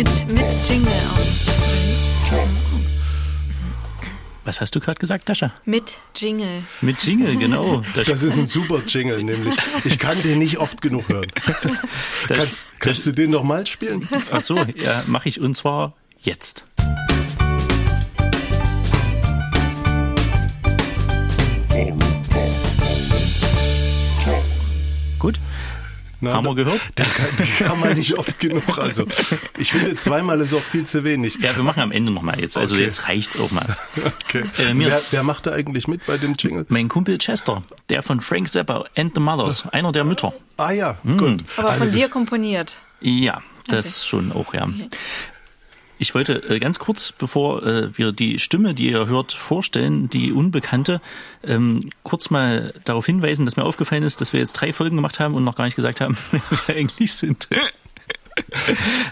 Mit, mit Jingle auch. Was hast du gerade gesagt, Dascha? Mit Jingle. Mit Jingle, genau. Das ist ein super Jingle, nämlich. Ich kann den nicht oft genug hören. das, kannst kannst du den nochmal spielen? Ach so, ja, mache ich und zwar jetzt. Gut. Na, Haben wir gehört? Den kann, den kann man nicht oft genug. Also ich finde, zweimal ist auch viel zu wenig. Ja, wir machen am Ende nochmal jetzt. Also Okay. jetzt reicht's auch mal. Okay. Äh, mir wer, ist- wer macht da eigentlich mit bei dem Jingle? Mein Kumpel Chester, der von Frank Zappa and the Mothers, einer der Mütter. Ah ja, Hm. gut. Aber Also von dir das- komponiert. Ja, das schon auch, ja. Ich wollte äh, ganz kurz, bevor äh, wir die Stimme, die ihr hört, vorstellen, die Unbekannte, ähm, kurz mal darauf hinweisen, dass mir aufgefallen ist, dass wir jetzt drei Folgen gemacht haben und noch gar nicht gesagt haben, wer wir eigentlich sind.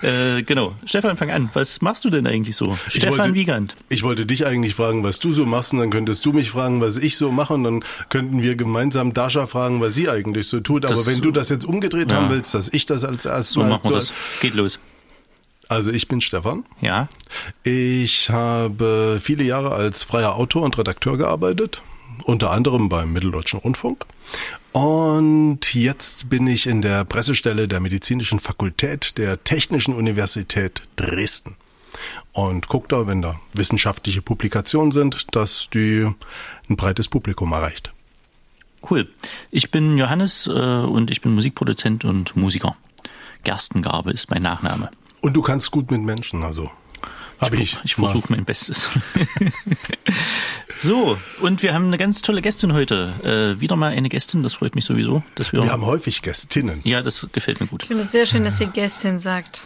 äh, genau. Stefan, fang an. Was machst du denn eigentlich so? Ich Stefan wollte- Wiegand. Ich wollte dich eigentlich fragen, was du so machst, und dann könntest du mich fragen, was ich so mache, und dann könnten wir gemeinsam Dasha fragen, was sie eigentlich so tut. Aber Das- wenn du das jetzt umgedreht Ja. haben willst, dass ich das als erstes So wir so- das. Geht los. Also ich bin Stefan. Ja. Ich habe viele Jahre als freier Autor und Redakteur gearbeitet, unter anderem beim Mitteldeutschen Rundfunk. Und jetzt bin ich in der Pressestelle der Medizinischen Fakultät der Technischen Universität Dresden. Und gucke da, wenn da wissenschaftliche Publikationen sind, dass die ein breites Publikum erreicht. Cool. Ich bin Johannes äh, und ich bin Musikproduzent und Musiker. Gerstengarbe ist mein Nachname. Und du kannst gut mit Menschen, also habe ich. Ich mal- versuche mein Bestes. so, und wir haben eine ganz tolle Gästin heute. Äh, wieder mal eine Gästin, das freut mich sowieso, dass wir. Wir haben häufig Gästinnen. ja, das gefällt mir gut. Ich finde es sehr schön, dass ihr Gästin sagt.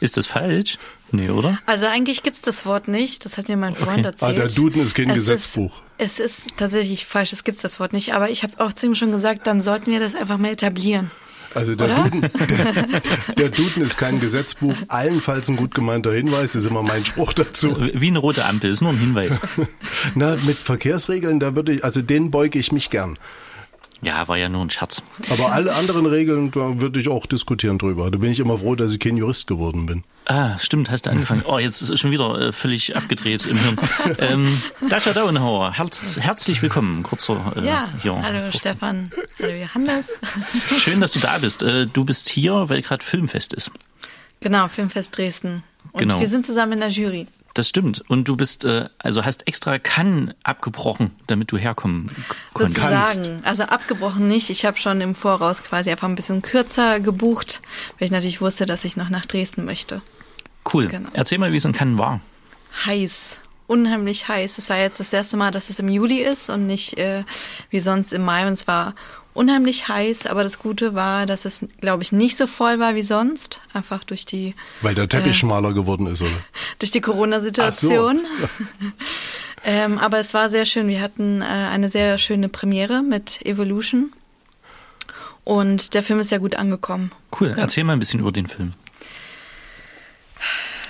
Ist das falsch? Nee, oder? Also eigentlich gibt's das Wort nicht. Das hat mir mein Freund Okay. erzählt. Ah, der Duden ist kein Es Gesetzbuch. Ist, es ist tatsächlich falsch, es gibt's das Wort nicht. Aber ich habe auch zu ihm schon gesagt, dann sollten wir das einfach mal etablieren. Also der Oder? Duden, der, der Duden ist kein Gesetzbuch, allenfalls ein gut gemeinter Hinweis, ist immer mein Spruch dazu. Wie eine rote Ampel, ist nur ein Hinweis. Na, mit Verkehrsregeln, da würde ich, also denen beuge ich mich gern. Ja, war ja nur ein Scherz. Aber alle anderen Regeln, da würde ich auch diskutieren drüber. Da bin ich immer froh, dass ich kein Jurist geworden bin. Ah, stimmt, hast du angefangen. Oh, jetzt ist es schon wieder äh, völlig abgedreht im Hirn. Ähm, Dasha Dauenhauer, herz, herzlich willkommen. Kurzer äh, Ja, hier. hallo Stefan, hallo Johannes. Schön, dass du da bist. Äh, du bist hier, weil gerade Filmfest ist. Genau, Filmfest Dresden. Und Genau. wir sind zusammen in der Jury. Das stimmt. Und du bist, äh, also hast extra Cannes abgebrochen, damit du herkommen konntest. Sozusagen. Also abgebrochen nicht. Ich habe schon im Voraus quasi einfach ein bisschen kürzer gebucht, weil ich natürlich wusste, dass ich noch nach Dresden möchte. Cool. Genau. Erzähl mal, wie es in Cannes war. Heiß. Unheimlich heiß. Es war jetzt das erste Mal, dass es im Juli ist und nicht äh, wie sonst im Mai. Und es war unheimlich heiß, aber das Gute war, dass es, glaube ich, nicht so voll war wie sonst. Einfach durch die, Weil der Teppich schmaler geworden ist, oder? durch die Corona-Situation. ähm, aber es war sehr schön. Wir hatten äh, eine sehr schöne Premiere mit Evolution. Und der Film ist sehr gut angekommen. Cool. Genau. Erzähl mal ein bisschen über den Film.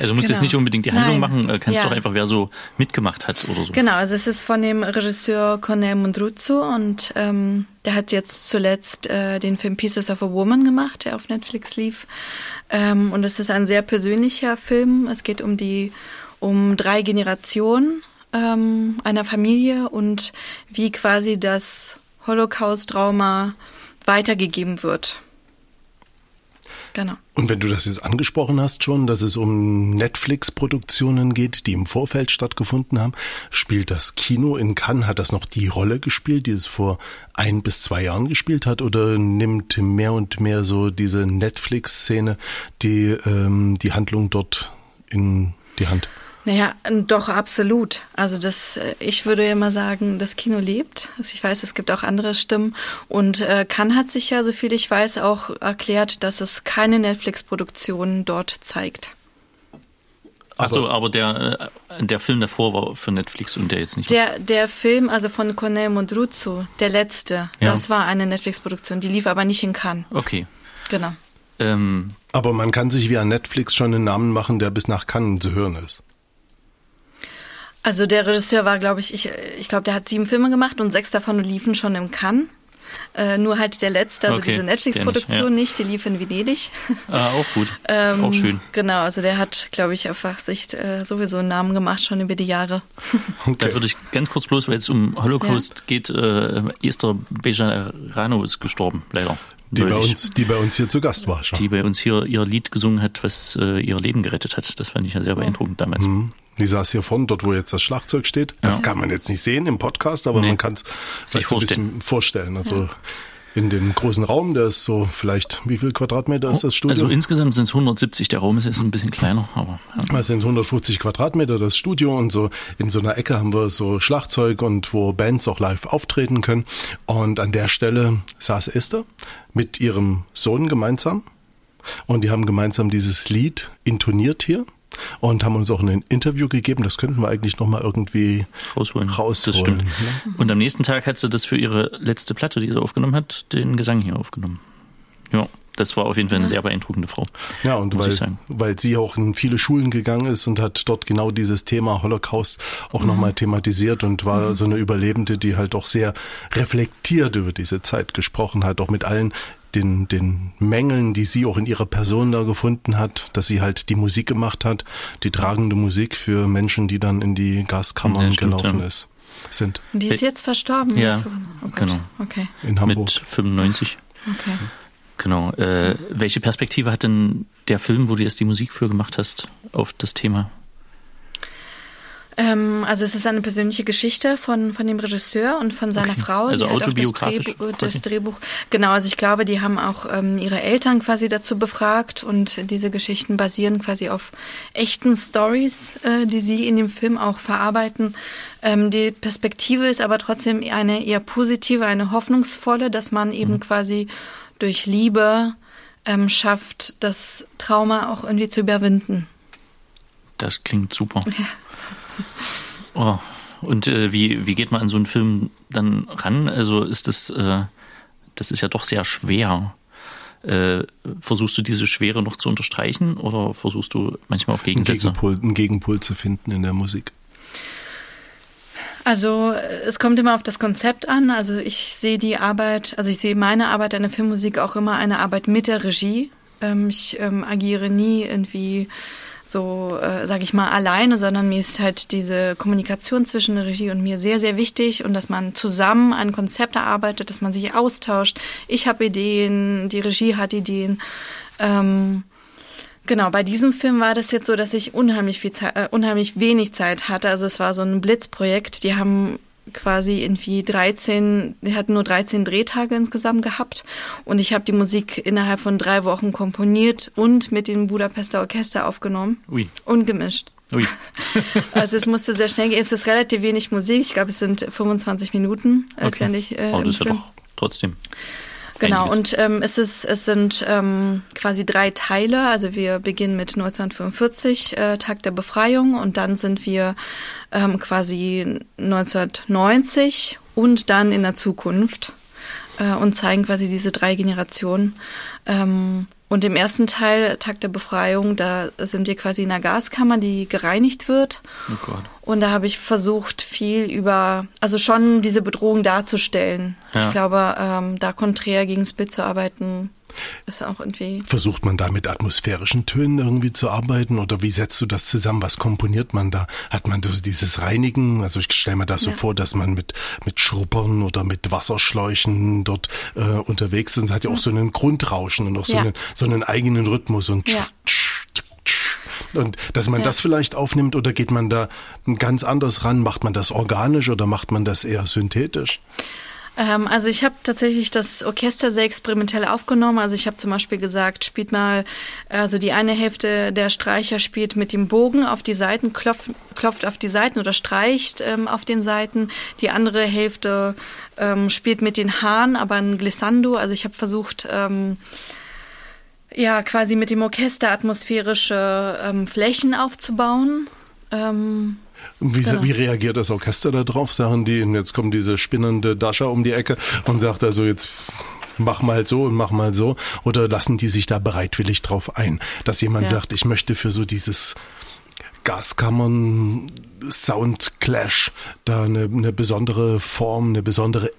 Also musst jetzt Genau. nicht unbedingt die Handlung Nein. machen, äh, kannst Ja. doch einfach, wer so mitgemacht hat oder so. Genau, also es ist von dem Regisseur Cornel Mundruzzo und ähm, der hat jetzt zuletzt äh, den Film Pieces of a Woman gemacht, der auf Netflix lief. Ähm, und es ist ein sehr persönlicher Film. Es geht um die um drei Generationen ähm, einer Familie und wie quasi das Holocaust-Trauma weitergegeben wird. Genau. Und wenn du das jetzt angesprochen hast schon, dass es um Netflix-Produktionen geht, die im Vorfeld stattgefunden haben, spielt das Kino in Cannes, hat das noch die Rolle gespielt, die es vor ein bis zwei Jahren gespielt hat, oder nimmt mehr und mehr so diese Netflix-Szene die, ähm, die Handlung dort in die Hand? Naja, doch, absolut. Also das, äh, ich würde ja immer sagen, das Kino lebt. Also ich weiß, es gibt auch andere Stimmen. Und äh, Cannes hat sich ja, soviel ich weiß, auch erklärt, dass es keine Netflix-Produktion dort zeigt. Ach so, aber der, äh, der Film davor war für Netflix und der jetzt nicht. Der, der Film, also von Cornel Mondruzzo, der letzte, Ja. das war eine Netflix-Produktion. Die lief aber nicht in Cannes. okay. Genau. Ähm, Aber man kann sich wie an Netflix schon einen Namen machen, der bis nach Cannes zu hören ist. Also der Regisseur war, glaube ich, ich, ich glaube, der hat sieben Filme gemacht und sechs davon liefen schon im Cannes. Äh, nur halt der letzte, also Okay, diese Netflix-Produktion ja. nicht, die lief in Venedig. Ah, auch gut. Ähm, auch schön. Genau, also der hat, glaube ich, einfach sich äh, sowieso einen Namen gemacht, schon über die Jahre. Da würde ich ganz kurz bloß, weil es um Holocaust geht, äh, Esther Bejarano ist gestorben, leider. Die bei, uns, die bei uns hier zu Gast war schon. die bei uns hier ihr Lied gesungen hat, was äh, ihr Leben gerettet hat. Das fand ich ja sehr beeindruckend damals. Mhm. Die saß hier vorne, dort wo jetzt das Schlagzeug steht. Das Ja. kann man jetzt nicht sehen im Podcast, aber Nee. man kann es sich ein bisschen vorstellen. Also in dem großen Raum, der ist so vielleicht, wie viel Quadratmeter ist das Studio? Also insgesamt sind es 170, der Raum ist jetzt ein bisschen kleiner, aber ja. Das sind 150 Quadratmeter das Studio und so in so einer Ecke haben wir so Schlagzeug und wo Bands auch live auftreten können. Und an der Stelle saß Esther mit ihrem Sohn gemeinsam und die haben gemeinsam dieses Lied intoniert hier und haben uns auch ein Interview gegeben. Das könnten wir eigentlich noch mal irgendwie rausholen. rausholen. Das stimmt. Und am nächsten Tag hat sie das für ihre letzte Platte, die sie aufgenommen hat, den Gesang hier aufgenommen. Ja, das war auf jeden Fall eine sehr beeindruckende Frau. Ja, und weil, weil sie auch in viele Schulen gegangen ist und hat dort genau dieses Thema Holocaust auch nochmal thematisiert und war so eine Überlebende, die halt auch sehr reflektiert über diese Zeit gesprochen hat, auch mit allen den, den Mängeln, die sie auch in ihrer Person da gefunden hat, dass sie halt die Musik gemacht hat, die tragende Musik für Menschen, die dann in die Gaskammern Ja, stimmt, gelaufen ja. ist, sind Und die ist jetzt verstorben. Ja, jetzt, oh genau. Okay, in Hamburg. Mit 95. okay. Genau. Äh, welche Perspektive hat denn der Film, wo du jetzt die Musik für gemacht hast, auf das Thema? Ähm, also es ist eine persönliche Geschichte von, von dem Regisseur und von seiner Okay. Frau. Also auch das autobiografisch Drehbuch, das Drehbuch. Genau, also ich glaube, die haben auch ähm, ihre Eltern quasi dazu befragt und diese Geschichten basieren quasi auf echten Stories, äh, die sie in dem Film auch verarbeiten. Ähm, die Perspektive ist aber trotzdem eine eher positive, eine hoffnungsvolle, dass man eben Mhm. quasi durch Liebe ähm, schafft, das Trauma auch irgendwie zu überwinden. Das klingt super. Oh. Und äh, wie, wie geht man an so einen Film dann ran? Also ist das, äh, das ist ja doch sehr schwer. Äh, versuchst du diese Schwere noch zu unterstreichen oder versuchst du manchmal auch einen Gegensätze? Gegenpol, einen Gegenpol zu finden in der Musik. Also äh, es kommt immer auf das Konzept an. Also ich sehe die Arbeit, also ich sehe meine Arbeit an der Filmmusik auch immer eine Arbeit mit der Regie. Ähm, ich ähm, agiere nie irgendwie so, äh, sage ich mal, alleine, sondern mir ist halt diese Kommunikation zwischen der Regie und mir sehr, sehr wichtig und dass man zusammen ein Konzept erarbeitet, dass man sich austauscht. Ich habe Ideen, die Regie hat Ideen. Ähm, Genau, bei diesem Film war das jetzt so, dass ich unheimlich viel Zeit, äh, unheimlich wenig Zeit hatte. Also es war so ein Blitzprojekt. Die haben quasi irgendwie 13, die hatten nur 13 Drehtage insgesamt gehabt und ich habe die Musik innerhalb von drei Wochen komponiert und mit dem Budapester Orchester aufgenommen Ui, und gemischt. ui. Also es musste sehr schnell gehen. Es ist relativ wenig Musik. Ich glaube, es sind 25 Minuten letztendlich. Äh, Aber im das ist ja doch trotzdem. Genau, einiges. und ähm, es, ist, es sind ähm, quasi drei Teile. Also wir beginnen mit 1945, äh, Tag der Befreiung, und dann sind wir ähm, quasi 1990 und dann in der Zukunft äh, und zeigen quasi diese drei Generationen. Ähm, und im ersten Teil, Tag der Befreiung, da sind wir quasi in einer Gaskammer, die gereinigt wird. Oh Gott. Und da habe ich versucht, viel über, also schon diese Bedrohung darzustellen. Ja. Ich glaube, ähm, da konträr gegen Bild zu arbeiten, ist auch irgendwie. Versucht man da mit atmosphärischen Tönen irgendwie zu arbeiten oder wie setzt du das zusammen? Was komponiert man da? Hat man so dieses Reinigen? Also ich stelle mir das so Ja. vor, dass man mit, mit Schrubbern oder mit Wasserschläuchen dort äh, unterwegs ist. Es hat ja auch so einen Grundrauschen und auch so, Ja. einen, so einen eigenen Rhythmus und Ja. und dass man Ja. das vielleicht aufnimmt oder geht man da ganz anders ran? Macht man das organisch oder macht man das eher synthetisch? Ähm, also ich habe tatsächlich das Orchester sehr experimentell aufgenommen. Also ich habe zum Beispiel gesagt, spielt mal, also die eine Hälfte der Streicher spielt mit dem Bogen auf die Seiten, klopft, klopft auf die Seiten oder streicht ähm, auf den Seiten. Die andere Hälfte ähm, spielt mit den Haaren, aber ein Glissando. Also ich habe versucht, ähm, ja, quasi mit dem Orchester atmosphärische ähm, Flächen aufzubauen. Ähm, Wie, Genau. wie reagiert das Orchester da drauf? Sagen die, und jetzt kommt diese spinnende Dascha um die Ecke und sagt also jetzt mach mal so und mach mal so. Oder lassen die sich da bereitwillig drauf ein, dass jemand Ja. sagt, ich möchte für so dieses Gaskammern, Sound Clash da eine, eine besondere Form, eine besondere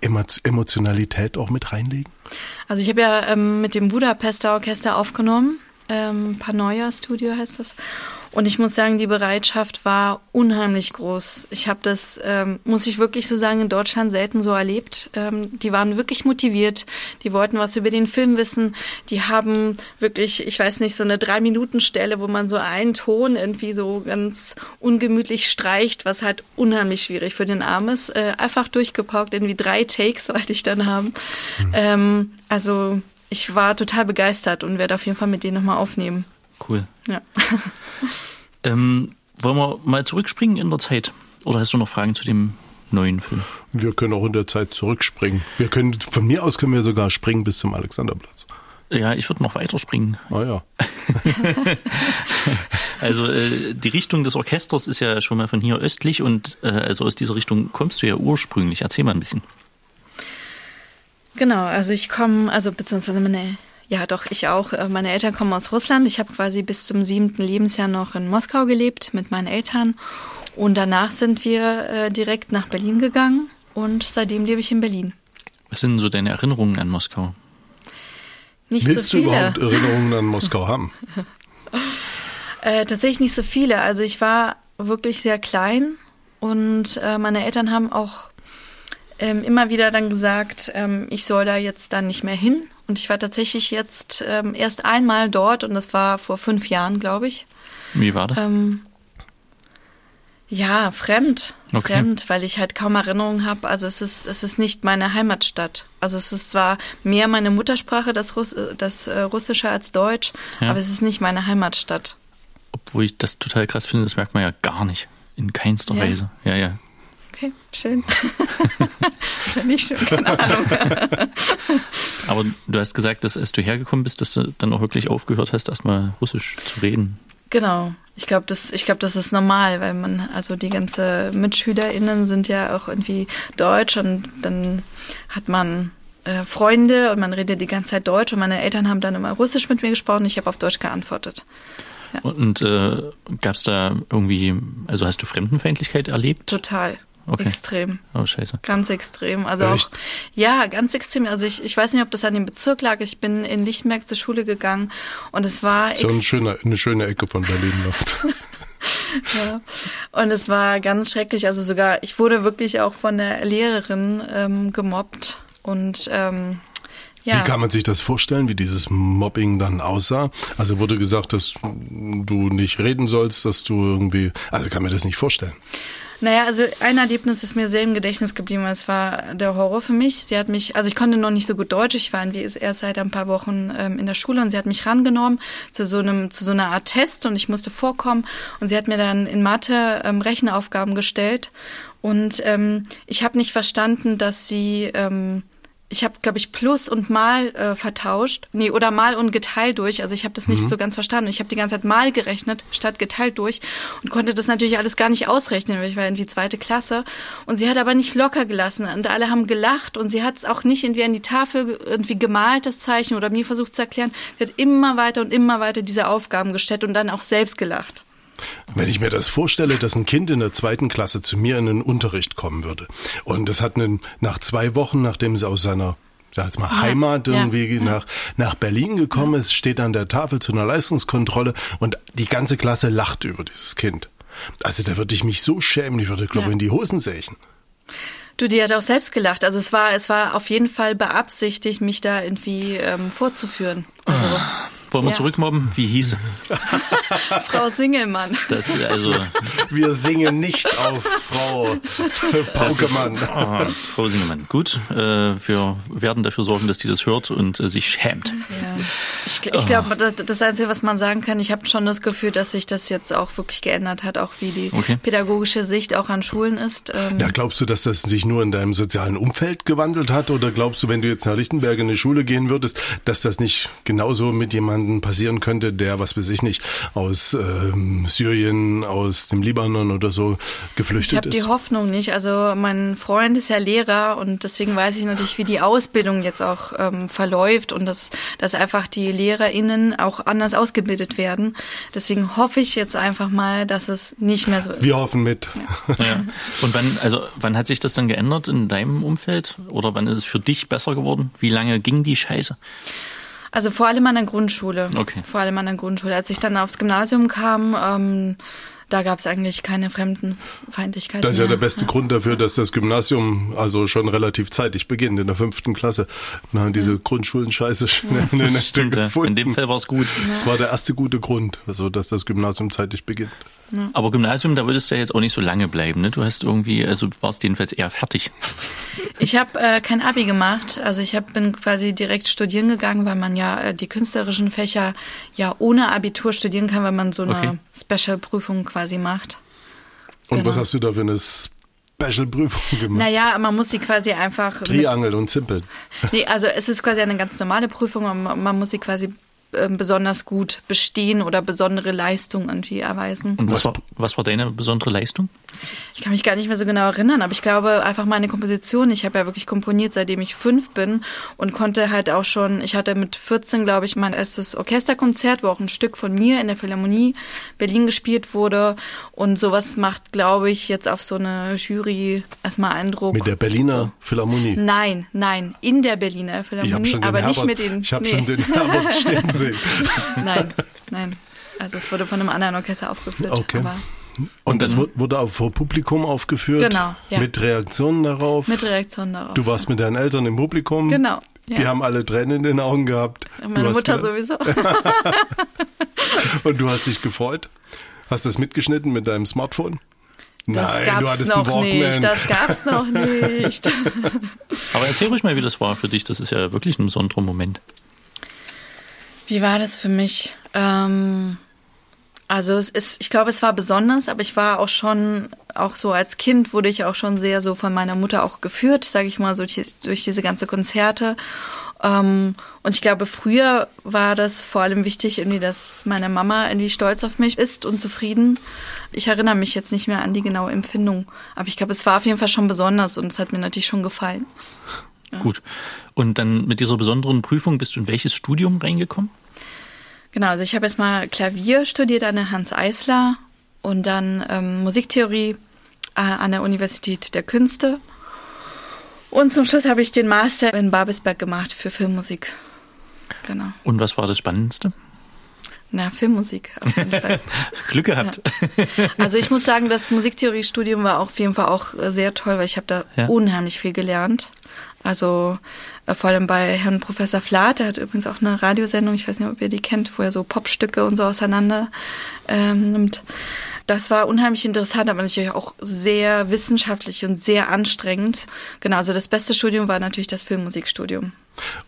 Emotionalität auch mit reinlegen? Also ich habe ja ähm, mit dem Budapester Orchester aufgenommen, ähm, Panoia Studio heißt das. Und ich muss sagen, die Bereitschaft war unheimlich groß. Ich habe das, ähm, muss ich wirklich so sagen, in Deutschland selten so erlebt. Ähm, die waren wirklich motiviert, die wollten was über den Film wissen. Die haben wirklich, ich weiß nicht, so eine Drei-Minuten-Stelle, wo man so einen Ton irgendwie so ganz ungemütlich streicht, was halt unheimlich schwierig für den Arm ist. Äh, einfach durchgepaukt, irgendwie drei Takes wollte ich dann haben. Mhm. Ähm, also ich war total begeistert und werde auf jeden Fall mit denen nochmal aufnehmen. Cool. Ja. ähm, wollen wir mal zurückspringen in der Zeit? Oder hast du noch Fragen zu dem neuen Film? Wir können auch in der Zeit zurückspringen. Wir können, von mir aus können wir sogar springen bis zum Alexanderplatz. Ja, ich würde noch weiter springen. Ah ja. also äh, die Richtung des Orchesters ist ja schon mal von hier östlich und äh, also aus dieser Richtung kommst du ja ursprünglich. Erzähl mal ein bisschen. Genau, also ich komme, also beziehungsweise meine ja, doch, ich auch. Äh, meine Eltern kommen aus Russland. Ich habe quasi bis zum siebten Lebensjahr noch in Moskau gelebt mit meinen Eltern. Und danach sind wir äh, direkt nach Berlin gegangen und seitdem lebe ich in Berlin. Was sind so deine Erinnerungen an Moskau? Nicht Willst so viele. du überhaupt Erinnerungen an Moskau haben? äh, tatsächlich nicht so viele. Also ich war wirklich sehr klein und äh, meine Eltern haben auch ähm, immer wieder dann gesagt, ähm, ich soll da jetzt dann nicht mehr hin und ich war tatsächlich jetzt ähm, erst einmal dort und das war vor fünf Jahren, glaube ich. Wie war das? Ähm, ja, fremd. Okay. Fremd, weil ich halt kaum Erinnerungen habe. Also es ist, es ist nicht meine Heimatstadt. Also es ist zwar mehr meine Muttersprache, das, Russ das äh, Russische als Deutsch, ja. aber es ist nicht meine Heimatstadt. Obwohl ich das total krass finde, das merkt man ja gar nicht. In keinster ja. Weise. Ja, ja. Okay, schön. Oder nicht schön, keine Ahnung. Aber du hast gesagt, dass als du hergekommen bist, dass du dann auch wirklich aufgehört hast, erstmal Russisch zu reden. Genau. Ich glaube, das, ich glaube, das ist normal, weil man, also die ganze MitschülerInnen sind ja auch irgendwie deutsch und dann hat man äh, Freunde und man redet die ganze Zeit Deutsch und meine Eltern haben dann immer Russisch mit mir gesprochen. Ich habe auf Deutsch geantwortet. Ja. Und äh, gab es da irgendwie, also hast du Fremdenfeindlichkeit erlebt? Total. Okay. Extrem. Oh, scheiße. Ganz extrem. Also Echt? auch, ja, ganz extrem. Also ich, ich weiß nicht, ob das an dem Bezirk lag. Ich bin in Lichtenberg zur Schule gegangen und es war. So eine schöne, eine schöne Ecke von Berlin noch. ja. Und es war ganz schrecklich. Also sogar, ich wurde wirklich auch von der Lehrerin ähm, gemobbt und ähm, ja. Wie kann man sich das vorstellen, wie dieses Mobbing dann aussah? Also wurde gesagt, dass du nicht reden sollst, dass du irgendwie, also kann mir das nicht vorstellen. Naja, also ein Erlebnis ist mir sehr im Gedächtnis geblieben. Es war der Horror für mich. Sie hat mich, also ich konnte noch nicht so gut Deutsch. Ich war erst seit ein paar Wochen ähm, in der Schule und sie hat mich rangenommen zu so einem, zu so einer Art Test und ich musste vorkommen und sie hat mir dann in Mathe ähm, Rechenaufgaben gestellt und ähm, ich habe nicht verstanden, dass sie ähm, ich habe, glaube ich, Plus und Mal äh, vertauscht. Nee, oder Mal und geteilt durch. Also ich habe das nicht mhm. so ganz verstanden. Ich habe die ganze Zeit Mal gerechnet statt geteilt durch und konnte das natürlich alles gar nicht ausrechnen, weil ich war irgendwie zweite Klasse. Und sie hat aber nicht locker gelassen und alle haben gelacht und sie hat es auch nicht irgendwie an die Tafel irgendwie gemalt, das Zeichen, oder mir versucht zu erklären. Sie hat immer weiter und immer weiter diese Aufgaben gestellt und dann auch selbst gelacht. Wenn ich mir das vorstelle, dass ein Kind in der zweiten Klasse zu mir in den Unterricht kommen würde und das hat einen, nach zwei Wochen, nachdem sie aus seiner sag jetzt mal, ja, Heimat irgendwie ja, nach, nach Berlin gekommen ist, steht an der Tafel zu einer Leistungskontrolle und die ganze Klasse lacht über dieses Kind. Also da würde ich mich so schämen, ich würde, glaube ich, in die Hosen sächen. Du, die hat auch selbst gelacht. Also es war, es war auf jeden Fall beabsichtigt, mich da irgendwie ähm, vorzuführen. Also, ah. Wollen wir ja. zurückmobben? Wie hieß Frau Singelmann. Das, also, wir singen nicht auf Frau Paukemann. Ist, oh, Frau Singelmann. Gut, äh, wir werden dafür sorgen, dass die das hört und äh, sich schämt. Ja. Ich, ich glaube, das, das Einzige, was man sagen kann, ich habe schon das Gefühl, dass sich das jetzt auch wirklich geändert hat, auch wie die okay. pädagogische Sicht auch an Schulen ist. Ähm ja, glaubst du, dass das sich nur in deinem sozialen Umfeld gewandelt hat oder glaubst du, wenn du jetzt nach Lichtenberg in eine Schule gehen würdest, dass das nicht genauso mit jemandem jemanden passieren könnte, der, was weiß ich nicht, aus ähm, Syrien, aus dem Libanon oder so geflüchtet ich hab ist? Ich habe die Hoffnung nicht. Also mein Freund ist ja Lehrer und deswegen weiß ich natürlich, wie die Ausbildung jetzt auch ähm, verläuft und dass, dass einfach die LehrerInnen auch anders ausgebildet werden. Deswegen hoffe ich jetzt einfach mal, dass es nicht mehr so ist. Wir hoffen mit. Ja. ja. Und wann, also wann hat sich das dann geändert in deinem Umfeld? Oder wann ist es für dich besser geworden? Wie lange ging die Scheiße? Also vor allem an der Grundschule. Okay. Vor allem an der Grundschule. Als ich dann aufs Gymnasium kam, ähm, da gab es eigentlich keine Fremdenfeindlichkeit. Das ist mehr. ja der beste ja. Grund dafür, dass das Gymnasium also schon relativ zeitig beginnt, in der fünften Klasse. Na, diese ja. Grundschulen-Scheiße schnell ja. eine Stimmt, gefunden. In dem Fall war es gut. Das war der erste gute Grund, also dass das Gymnasium zeitig beginnt. Aber Gymnasium, da würdest du ja jetzt auch nicht so lange bleiben. Ne? Du hast irgendwie, also warst jedenfalls eher fertig. Ich habe äh, kein Abi gemacht. Also ich hab, bin quasi direkt studieren gegangen, weil man ja äh, die künstlerischen Fächer ja ohne Abitur studieren kann, weil man so eine okay. Special-Prüfung quasi macht. Und genau. was hast du da für eine Special-Prüfung gemacht? Naja, man muss sie quasi einfach. Triangel und Zimpeln. Nee, also es ist quasi eine ganz normale Prüfung, man, man muss sie quasi ähm, besonders gut bestehen oder besondere Leistung irgendwie erweisen. Und was war, was war deine besondere Leistung? Ich kann mich gar nicht mehr so genau erinnern, aber ich glaube einfach meine Komposition. Ich habe ja wirklich komponiert, seitdem ich fünf bin und konnte halt auch schon, ich hatte mit 14, glaube ich, mein erstes Orchesterkonzert, wo auch ein Stück von mir in der Philharmonie Berlin gespielt wurde. Und sowas macht, glaube ich, jetzt auf so eine Jury erstmal Eindruck. Mit der Berliner. Philharmonie? Nein, nein, in der Berliner Philharmonie, aber Herbert, nicht mit den. Ich habe nee. schon den Herbert stehen sehen. nein, nein. Also es wurde von einem anderen Orchester aufgeführt. Okay. Aber und das wurde auch vor Publikum aufgeführt? Genau. Ja. Mit Reaktionen darauf? Mit Reaktionen darauf. Du warst mit deinen Eltern im Publikum? Genau. Ja. Die haben alle Tränen in den Augen gehabt. Meine Mutter sowieso. Und du hast dich gefreut? Hast das mitgeschnitten mit deinem Smartphone? Das Nein, gab's du hattest noch einen Walkman. nicht. Das gab's noch nicht. Aber erzähl ruhig mal, wie das war für dich. Das ist ja wirklich ein besonderer Moment. Wie war das für mich? Ähm, also es ist, ich glaube, es war besonders, aber ich war auch schon, auch so als Kind wurde ich auch schon sehr so von meiner Mutter auch geführt, sage ich mal, so durch, durch diese ganze Konzerte. Ähm, und ich glaube, früher war das vor allem wichtig, irgendwie, dass meine Mama irgendwie stolz auf mich ist und zufrieden. Ich erinnere mich jetzt nicht mehr an die genaue Empfindung, aber ich glaube, es war auf jeden Fall schon besonders und es hat mir natürlich schon gefallen. Ja. Gut. Und dann mit dieser besonderen Prüfung bist du in welches Studium reingekommen? Genau, also ich habe erstmal Klavier studiert an der Hans Eisler und dann ähm, Musiktheorie äh, an der Universität der Künste. Und zum Schluss habe ich den Master in Babelsberg gemacht für Filmmusik. Genau. Und was war das Spannendste? Na, Filmmusik auf jeden Fall. Glück gehabt. Ja. Also ich muss sagen, das Musiktheoriestudium war auf jeden Fall auch sehr toll, weil ich habe da ja. unheimlich viel gelernt. Also äh, vor allem bei Herrn Professor Flath, der hat übrigens auch eine Radiosendung, ich weiß nicht, ob ihr die kennt, wo er so Popstücke und so auseinander ähm, nimmt. Das war unheimlich interessant, aber natürlich auch sehr wissenschaftlich und sehr anstrengend. Genau, also das beste Studium war natürlich das Filmmusikstudium.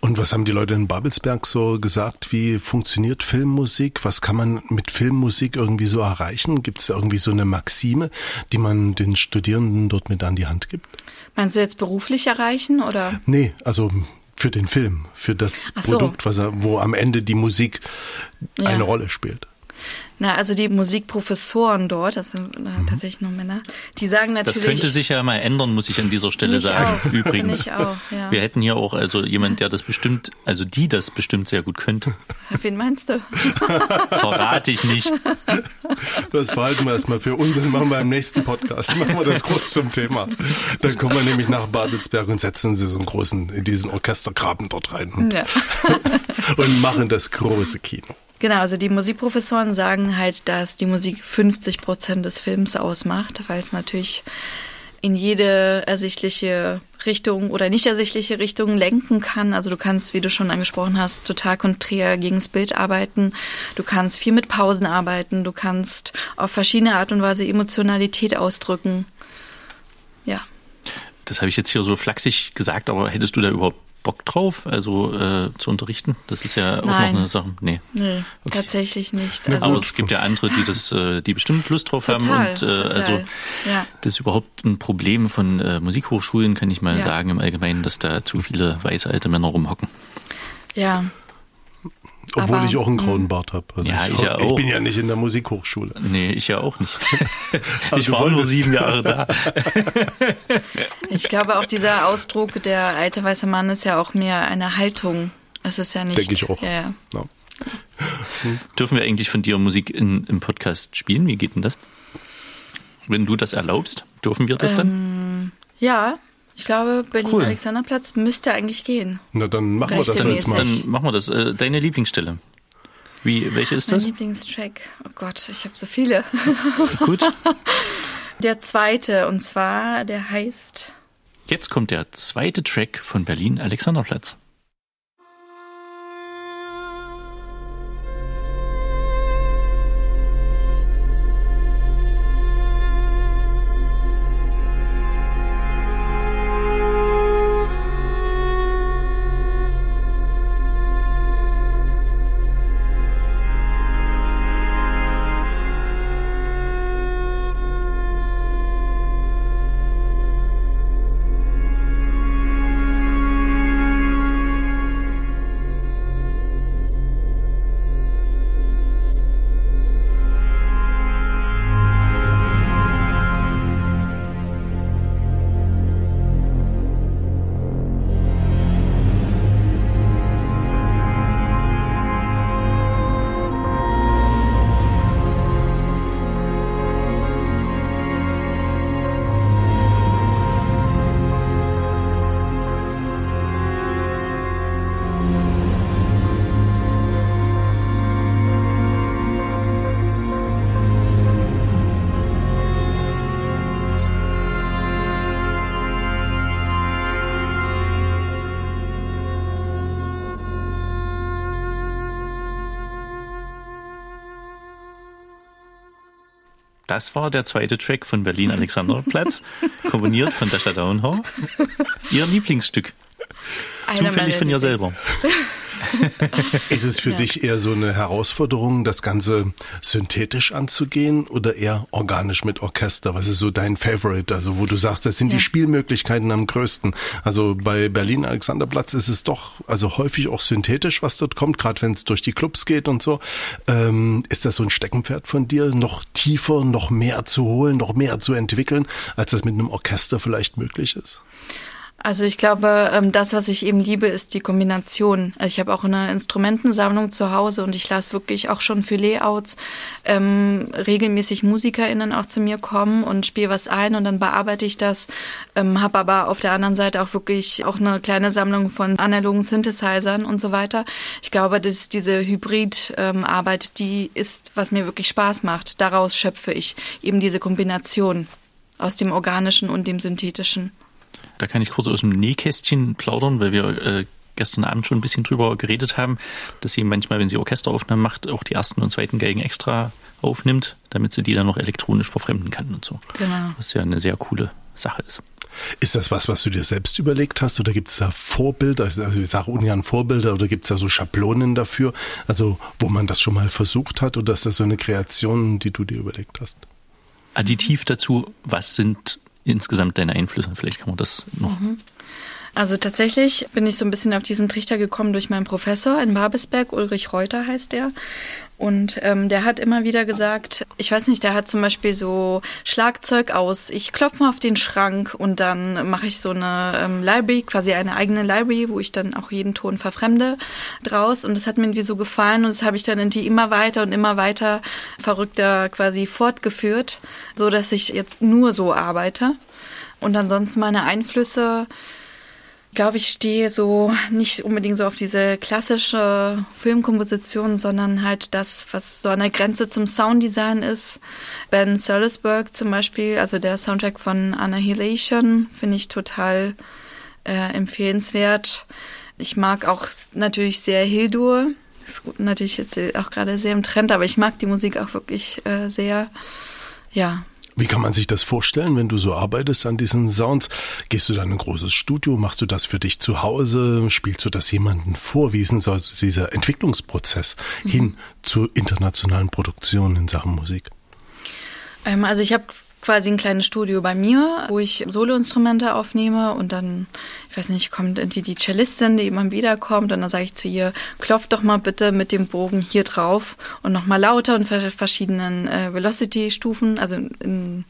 Und was haben die Leute in Babelsberg so gesagt? Wie funktioniert Filmmusik? Was kann man mit Filmmusik irgendwie so erreichen? Gibt es irgendwie so eine Maxime, die man den Studierenden dort mit an die Hand gibt? Meinst du jetzt beruflich erreichen oder? Nee, also für den Film, für das so. Produkt, was er, wo am Ende die Musik Ja. eine Rolle spielt. Na, also die Musikprofessoren dort, das sind äh, tatsächlich nur Männer, die sagen Das natürlich. könnte sich ja mal ändern, muss ich an dieser Stelle sagen. auch. Übrigens. Auch, ja. Wir hätten hier auch also jemand, der das bestimmt, also die das bestimmt sehr gut könnte. Wen meinst du? Verrate ich nicht. Das behalten wir erstmal für uns und machen wir im nächsten Podcast. Machen wir das kurz zum Thema. Dann kommen wir nämlich nach Babelsberg und setzen sie so einen großen, in diesen Orchestergraben dort rein und, Ja. und machen das große Kino. Genau, also die Musikprofessoren sagen halt, dass die Musik 50 Prozent des Films ausmacht, weil es natürlich in jede ersichtliche Richtung oder nicht ersichtliche Richtung lenken kann. Also du kannst, wie du schon angesprochen hast, total konträr gegen das Bild arbeiten. Du kannst viel mit Pausen arbeiten. Du kannst auf verschiedene Art und Weise Emotionalität ausdrücken. Ja. Das habe ich jetzt hier so flachsig gesagt, aber hättest du da überhaupt Bock drauf, also äh, zu unterrichten? Das ist ja auch Nein. noch eine Sache. Nee. Nee, Okay. tatsächlich nicht. Also, Aber es gibt ja andere, die das, äh, die bestimmt Lust drauf Total, haben und äh, total. also Ja. das ist überhaupt ein Problem von äh, Musikhochschulen, kann ich mal Ja. sagen im Allgemeinen, dass da zu viele weiße alte Männer rumhocken. ja, Obwohl Aber, ich auch einen hm. grauen Bart habe. Also Ja, ich, ich ja ich bin ja nicht in der Musikhochschule. Nee, ich ja auch nicht. Ich du war nur sieben Jahre da. Ich glaube auch dieser Ausdruck, der alte weiße Mann, ist ja auch mehr eine Haltung. Es ist ja nicht. Denke ich auch. Ja, ja. Ja. Dürfen wir eigentlich von dir Musik in, im Podcast spielen? Wie geht denn das? Wenn du das erlaubst, dürfen wir das dann? ja ich glaube, Cool. Berlin-Alexanderplatz müsste eigentlich gehen. Na, dann machen wir das jetzt mal. Dann machen wir das. Äh, Deine Lieblingsstelle. Wie, welche ist Mein das? Lieblingstrack. Oh Gott, ich habe so viele. Gut. Der zweite, und zwar, der heißt. Jetzt kommt der zweite Track von Berlin Das war der zweite Track von Berlin Alexanderplatz, komponiert von Dasha Downhau. Ihr Lieblingsstück, einer zufällig von ihr selber. Ist es für Ja. dich eher so eine Herausforderung, das Ganze synthetisch anzugehen oder eher organisch mit Orchester? Was ist so dein Favorite? Also wo du sagst, das sind die Ja. Spielmöglichkeiten am größten. Also bei Berlin Alexanderplatz ist es doch also häufig auch synthetisch, was dort kommt, gerade wenn es durch die Clubs geht und so. Ähm, ist das so ein Steckenpferd von dir, noch tiefer, noch mehr zu holen, noch mehr zu entwickeln, als das mit einem Orchester vielleicht möglich ist? Also ich glaube, ähm, das, was ich eben liebe, ist die Kombination. Also ich habe auch eine Instrumentensammlung zu Hause und ich lasse wirklich auch schon für Layouts ähm, regelmäßig MusikerInnen auch zu mir kommen und spiele was ein und dann bearbeite ich das. Ähm, habe aber auf der anderen Seite auch wirklich auch eine kleine Sammlung von analogen Synthesizern und so weiter. Ich glaube, dass diese Hybrid-Arbeit, die ist, was mir wirklich Spaß macht. Daraus schöpfe ich eben diese Kombination aus dem Organischen und dem Synthetischen. Da kann ich kurz aus dem Nähkästchen plaudern, weil wir äh, gestern Abend schon ein bisschen drüber geredet haben, dass sie manchmal, wenn sie Orchesteraufnahmen macht, auch die ersten und zweiten Geigen extra aufnimmt, damit sie die dann noch elektronisch verfremden kann und so. Genau. Was ja eine sehr coole Sache ist. Ist das was, was du dir selbst überlegt hast oder gibt es da Vorbilder? Also ich sage ungern Vorbilder oder gibt es da so Schablonen dafür? Also wo man das schon mal versucht hat oder ist das so eine Kreation, die du dir überlegt hast? Additiv dazu, was sind insgesamt deine Einflüsse? Vielleicht kann man das noch. Also tatsächlich bin ich so ein bisschen auf diesen Trichter gekommen durch meinen Professor in Babelsberg, Ulrich Reuter heißt der. Und ähm, der hat immer wieder gesagt, ich weiß nicht, der hat zum Beispiel so Schlagzeug aus, ich klopfe mal auf den Schrank und dann mache ich so eine ähm, Library, quasi eine eigene Library, wo ich dann auch jeden Ton verfremde draus. Und das hat mir irgendwie so gefallen und das habe ich dann irgendwie immer weiter und immer weiter verrückter quasi fortgeführt, so dass ich jetzt nur so arbeite. Und ansonsten meine Einflüsse, glaube ich, stehe so nicht unbedingt so auf diese klassische Filmkomposition, sondern halt das, was so an der Grenze zum Sounddesign ist. Ben Solisberg zum Beispiel, also der Soundtrack von Annihilation, finde ich total äh, empfehlenswert. Ich mag auch natürlich sehr Hildur. Ist gut, natürlich jetzt auch gerade sehr im Trend, aber ich mag die Musik auch wirklich äh, sehr. Ja, Wie kann man sich das vorstellen, wenn du so arbeitest an diesen Sounds? Gehst du dann in ein großes Studio? Machst du das für dich zu Hause? Spielst du das jemandem vor? Wie ist denn so dieser Entwicklungsprozess hin zu internationalen Produktionen in Sachen Musik? Ähm, also ich habe quasi ein kleines Studio bei mir, wo ich Soloinstrumente aufnehme und dann, ich weiß nicht, kommt irgendwie die Cellistin, die immer wieder kommt und dann sage ich zu ihr, klopf doch mal bitte mit dem Bogen hier drauf und nochmal lauter und verschiedenen äh, Velocity-Stufen, also in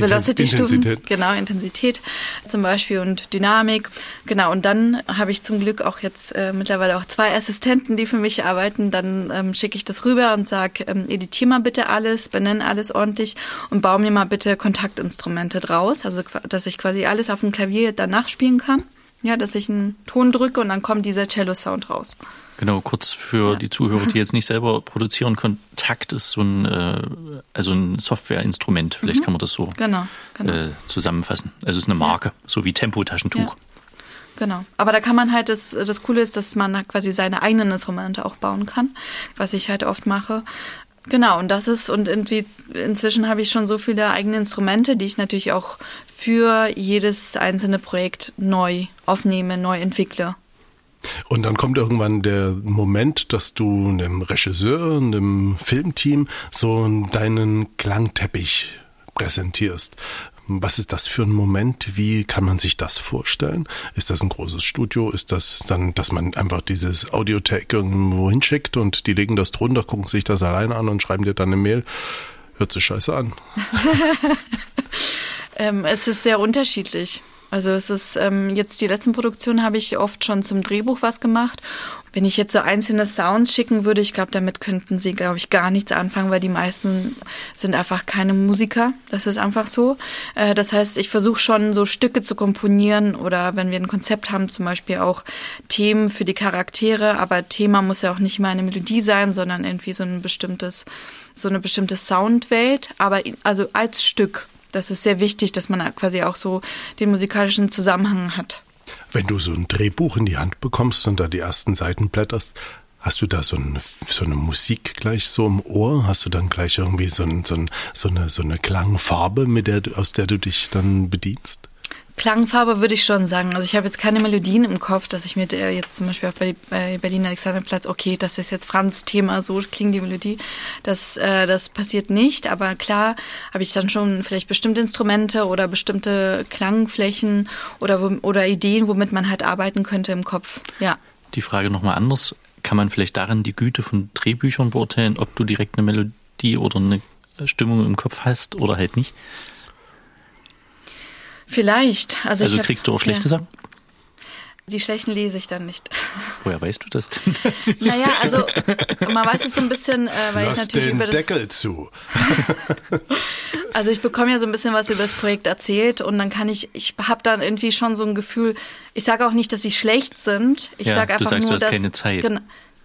Velocity-Stufen, genau, Intensität zum Beispiel und Dynamik. Genau, und dann habe ich zum Glück auch jetzt äh, mittlerweile auch zwei Assistenten, die für mich arbeiten. Dann ähm, schicke ich das rüber und sage, ähm, editier mal bitte alles, benenne alles ordentlich und baue mir mal bitte Kontaktinstrumente draus, also dass ich quasi alles auf dem Klavier danach spielen kann. Ja, dass ich einen Ton drücke und dann kommt dieser Cello-Sound raus. Genau, kurz für ja. die Zuhörer, die jetzt nicht selber produzieren. Kontakt ist so ein, äh, also ein Softwareinstrument, vielleicht mhm. kann man das so genau, genau. Äh, zusammenfassen. Also es ist eine Marke, ja. so wie Tempo-Taschentuch. Ja. Genau. Aber da kann man halt, das, das Coole ist, dass man quasi seine eigenen Instrumente auch bauen kann, was ich halt oft mache. Genau, und das ist, und inzwischen habe ich schon so viele eigene Instrumente, die ich natürlich auch für jedes einzelne Projekt neu aufnehme, neu entwickle. Und dann kommt irgendwann der Moment, dass du einem Regisseur, einem Filmteam so deinen Klangteppich präsentierst. Was ist das für ein Moment? Wie kann man sich das vorstellen? Ist das ein großes Studio? Ist das dann, dass man einfach dieses Audiotech irgendwo hinschickt und die legen das drunter, gucken sich das alleine an und schreiben dir dann eine Mail? Hört sich scheiße an. ähm, es ist sehr unterschiedlich. Also es ist ähm, jetzt die letzten Produktionen habe ich oft schon zum Drehbuch was gemacht. Wenn ich jetzt so einzelne Sounds schicken würde, ich glaube, damit könnten sie, glaube ich, gar nichts anfangen, weil die meisten sind einfach keine Musiker. Das ist einfach so. Äh, das heißt, ich versuche schon so Stücke zu komponieren oder wenn wir ein Konzept haben, zum Beispiel auch Themen für die Charaktere. Aber Thema muss ja auch nicht immer eine Melodie sein, sondern irgendwie so ein bestimmtes, so eine bestimmte Soundwelt. Aber also als Stück das ist sehr wichtig, dass man quasi auch so den musikalischen Zusammenhang hat. Wenn du so ein Drehbuch in die Hand bekommst und da die ersten Seiten blätterst, Hast du da so eine, so eine Musik gleich so im Ohr? Hast du dann gleich irgendwie so, ein, so, ein, so, eine, so eine Klangfarbe, mit der, aus der du dich dann bedienst? Klangfarbe würde ich schon sagen. Also ich habe jetzt keine Melodien im Kopf, dass ich mir jetzt zum Beispiel bei, bei Berlin Alexanderplatz, okay, das ist jetzt Franz Thema, so klingt die Melodie. Das, äh, das passiert nicht, aber klar habe ich dann schon vielleicht bestimmte Instrumente oder bestimmte Klangflächen oder, oder Ideen, womit man halt arbeiten könnte im Kopf. Ja. Die Frage nochmal anders. Kann man vielleicht darin die Güte von Drehbüchern beurteilen, ob du direkt eine Melodie oder eine Stimmung im Kopf hast oder halt nicht? Vielleicht. Also, also kriegst hab, du auch schlechte ja. Sachen? Die schlechten lese ich dann nicht. Woher weißt du das denn? naja, also man weiß es so ein bisschen, äh, weil Lass ich natürlich den über das. Deckel zu. also ich bekomme ja so ein bisschen was über das Projekt erzählt und dann kann ich, ich habe dann irgendwie schon so ein Gefühl. Ich sage auch nicht, dass sie schlecht sind. Ich ja, sage einfach du sagst, nur, du hast dass keine Zeit. Genau,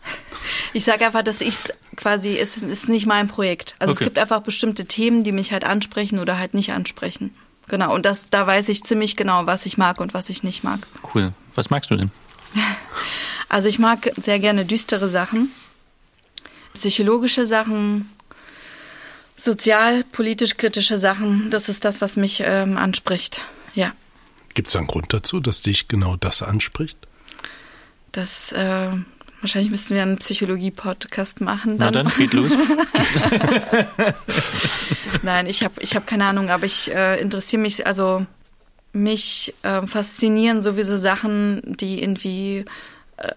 ich sage einfach, dass ich es quasi, es ist nicht mein Projekt. Also okay. es gibt einfach bestimmte Themen, die mich halt ansprechen oder halt nicht ansprechen. Genau, und das, da weiß ich ziemlich genau, was ich mag und was ich nicht mag. Cool. Was magst du denn? Also ich mag sehr gerne düstere Sachen, psychologische Sachen, sozial, politisch kritische Sachen. Das ist das, was mich ähm, anspricht. Ja. Gibt es einen Grund dazu, dass dich genau das anspricht? Das äh, Wahrscheinlich müssten wir einen Psychologie-Podcast machen. Dann. Na dann, geht los. Nein, ich habe ich hab keine Ahnung, aber ich äh, interessiere mich, also mich äh, faszinieren sowieso Sachen, die irgendwie, äh,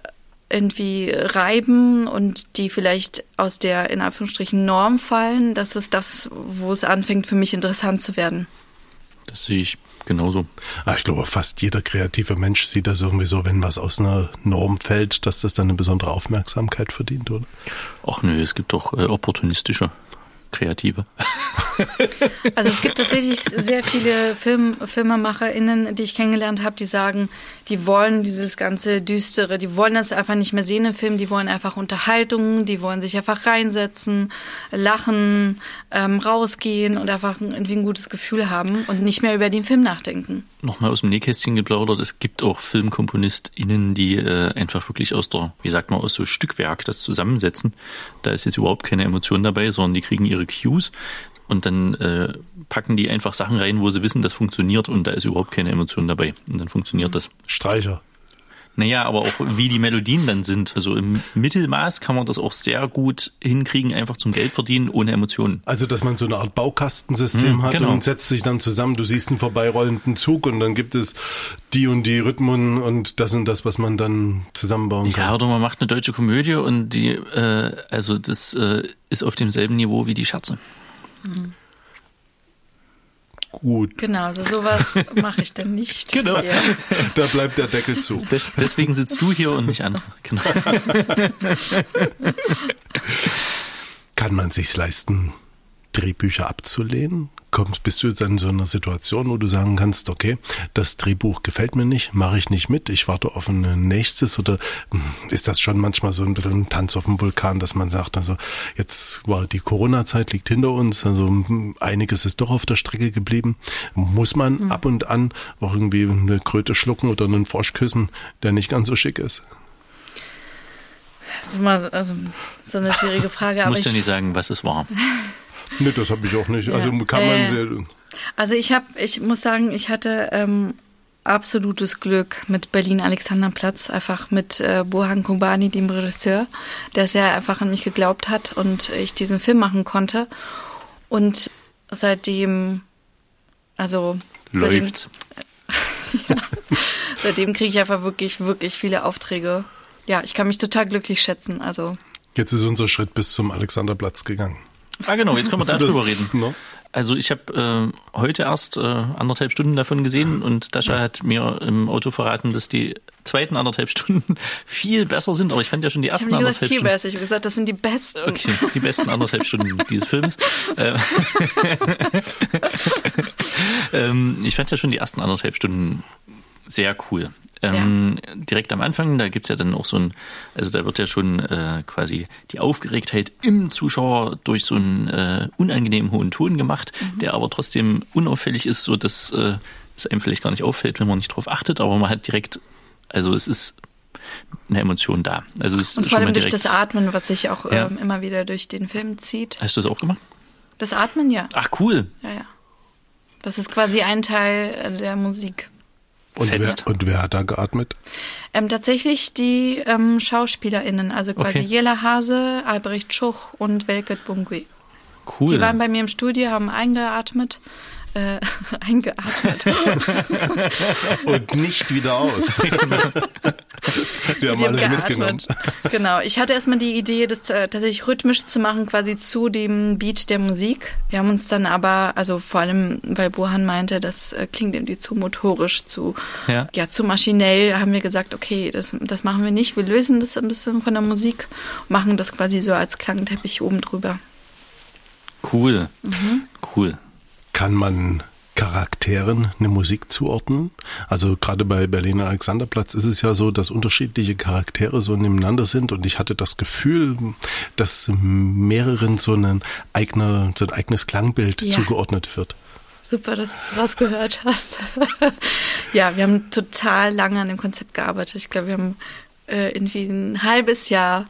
irgendwie reiben und die vielleicht aus der, in Anführungsstrichen, Norm fallen. Das ist das, wo es anfängt, für mich interessant zu werden. Das sehe ich genauso. Ah, ich glaube, fast jeder kreative Mensch sieht das irgendwie so, wenn was aus einer Norm fällt, dass das dann eine besondere Aufmerksamkeit verdient, oder? Ach nö, es gibt doch äh, opportunistische Kreative. Also es gibt tatsächlich sehr viele Film, FilmemacherInnen, die ich kennengelernt habe, die sagen, die wollen dieses ganze Düstere, die wollen das einfach nicht mehr sehen im Film, die wollen einfach Unterhaltung, die wollen sich einfach reinsetzen, lachen, ähm, rausgehen und einfach irgendwie ein gutes Gefühl haben und nicht mehr über den Film nachdenken. Nochmal aus dem Nähkästchen geplaudert, es gibt auch FilmkomponistInnen, die äh, einfach wirklich aus der, wie sagt man, aus so Stückwerk das zusammensetzen. Da ist jetzt überhaupt keine Emotion dabei, sondern die kriegen ihre Cues und dann äh, packen die einfach Sachen rein, wo sie wissen, das funktioniert und da ist überhaupt keine Emotion dabei. Und dann funktioniert mhm. das. Streicher. Naja, aber auch wie die Melodien dann sind. Also im Mittelmaß kann man das auch sehr gut hinkriegen, einfach zum Geld verdienen, ohne Emotionen. Also, dass man so eine Art Baukastensystem Hm, hat genau. und setzt sich dann zusammen. Du siehst einen vorbeirollenden Zug und dann gibt es die und die Rhythmen und das und das, was man dann zusammenbauen kann. Ja, oder man macht eine deutsche Komödie und die, äh, also das äh, ist auf demselben Niveau wie die Scherze. Gut, Genau, also sowas mache ich dann nicht. Genau. Ja. da bleibt der Deckel zu. Des, deswegen sitzt du hier und nicht andere. Genau. Kann man sich's leisten, Drehbücher abzulehnen? Kommst, bist du jetzt in so einer Situation, wo du sagen kannst, okay, das Drehbuch gefällt mir nicht, mache ich nicht mit, ich warte auf ein nächstes oder hm, ist das schon manchmal so ein bisschen ein Tanz auf dem Vulkan, dass man sagt, also jetzt war die Corona-Zeit liegt hinter uns, also hm, einiges ist doch auf der Strecke geblieben. Muss man ab und an auch irgendwie eine Kröte schlucken oder einen Frosch küssen, der nicht ganz so schick ist? Das ist immer so- also, so eine schwierige Frage. Du Aber musst ja ich, nicht sagen, was es war. Nee, das habe ich auch nicht. Also Ja. kann Äh, man also ich habe, ich muss sagen, ich hatte ähm, absolutes Glück mit Berlin Alexanderplatz, einfach mit äh, Burhan Kumbani, dem Regisseur, der sehr einfach an mich geglaubt hat und ich diesen Film machen konnte. Und seitdem, also seitdem, Läuft's. seitdem kriege ich einfach wirklich, wirklich viele Aufträge. Ja, ich kann mich total glücklich schätzen. Also jetzt ist unser Schritt bis zum Alexanderplatz gegangen. Ah, genau, jetzt können wir darüber das- reden. No? Also ich habe äh, heute erst äh, anderthalb Stunden davon gesehen und Dasha hat mir im Auto verraten, dass die zweiten anderthalb Stunden viel besser sind, aber ich fand ja schon die ich habe ersten gesagt anderthalb viel Stunden. besser, ich habe gesagt, das sind die besten. Okay, die besten anderthalb Stunden dieses Films. Äh, ähm, ich fand ja schon die ersten anderthalb Stunden sehr cool. Ähm, Direkt am Anfang, da gibt's ja dann auch so ein, also da wird ja schon äh, quasi die Aufgeregtheit im Zuschauer durch so einen äh, unangenehmen hohen Ton gemacht, der aber trotzdem unauffällig ist, so dass äh, es einem vielleicht gar nicht auffällt, wenn man nicht drauf achtet, aber man hat direkt, also es ist eine Emotion da. Also es Und vor allem durch das Atmen, was sich auch Ja. ähm, immer wieder durch den Film zieht. Hast du das auch gemacht? Das Atmen, ja. Ach cool. Ja, ja. Das ist quasi ein Teil äh, der Musik. Und wer, und wer hat da geatmet? Ähm, tatsächlich die ähm, SchauspielerInnen, also quasi Okay. Jela Hase, Albrecht Schuch und Welket Bungui. Cool. Die waren bei mir im Studio, haben eingeatmet. Äh, eingeatmet. Und nicht wieder aus. Die haben Die haben alles mitgenommen. geatmet. Genau. Ich hatte erstmal die Idee, das äh, tatsächlich rhythmisch zu machen, quasi zu dem Beat der Musik. Wir haben uns dann aber, also vor allem, weil Bohan meinte, das äh, klingt irgendwie zu motorisch, zu, Ja. ja, zu maschinell, haben wir gesagt, okay, das, das machen wir nicht. Wir lösen das ein bisschen von der Musik und machen das quasi so als Klangteppich oben drüber. Cool. Mhm. Cool. Kann man Charakteren eine Musik zuordnen? Also gerade bei Berliner Alexanderplatz ist es ja so, dass unterschiedliche Charaktere so nebeneinander sind und ich hatte das Gefühl, dass mehreren so ein eigener, so ein eigenes Klangbild Ja. zugeordnet wird. Super, dass du es rausgehört hast. ja, wir haben total lange an dem Konzept gearbeitet. Ich glaube, wir haben äh, irgendwie ein halbes Jahr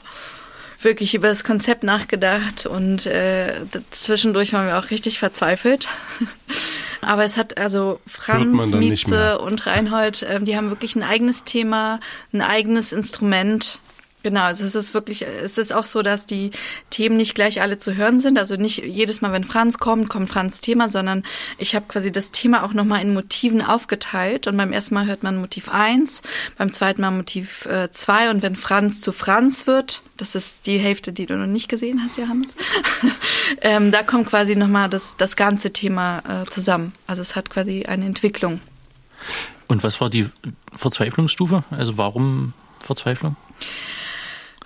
wirklich über das Konzept nachgedacht und äh, zwischendurch waren wir auch richtig verzweifelt. Aber es hat also Franz, Mietze und Reinhold, ähm, die haben wirklich ein eigenes Thema, ein eigenes Instrument. Genau, also es ist wirklich, es ist auch so, dass die Themen nicht gleich alle zu hören sind. Also nicht jedes Mal, wenn Franz kommt, kommt Franz Thema, sondern ich habe quasi das Thema auch nochmal in Motiven aufgeteilt. Und beim ersten Mal hört man Motiv 1, beim zweiten Mal Motiv 2 und wenn Franz zu Franz wird, das ist die Hälfte, die du noch nicht gesehen hast, Johannes, ähm, da kommt quasi nochmal das, das ganze Thema äh, zusammen. Also es hat quasi eine Entwicklung. Und was war die Verzweiflungsstufe? Also warum Verzweiflung?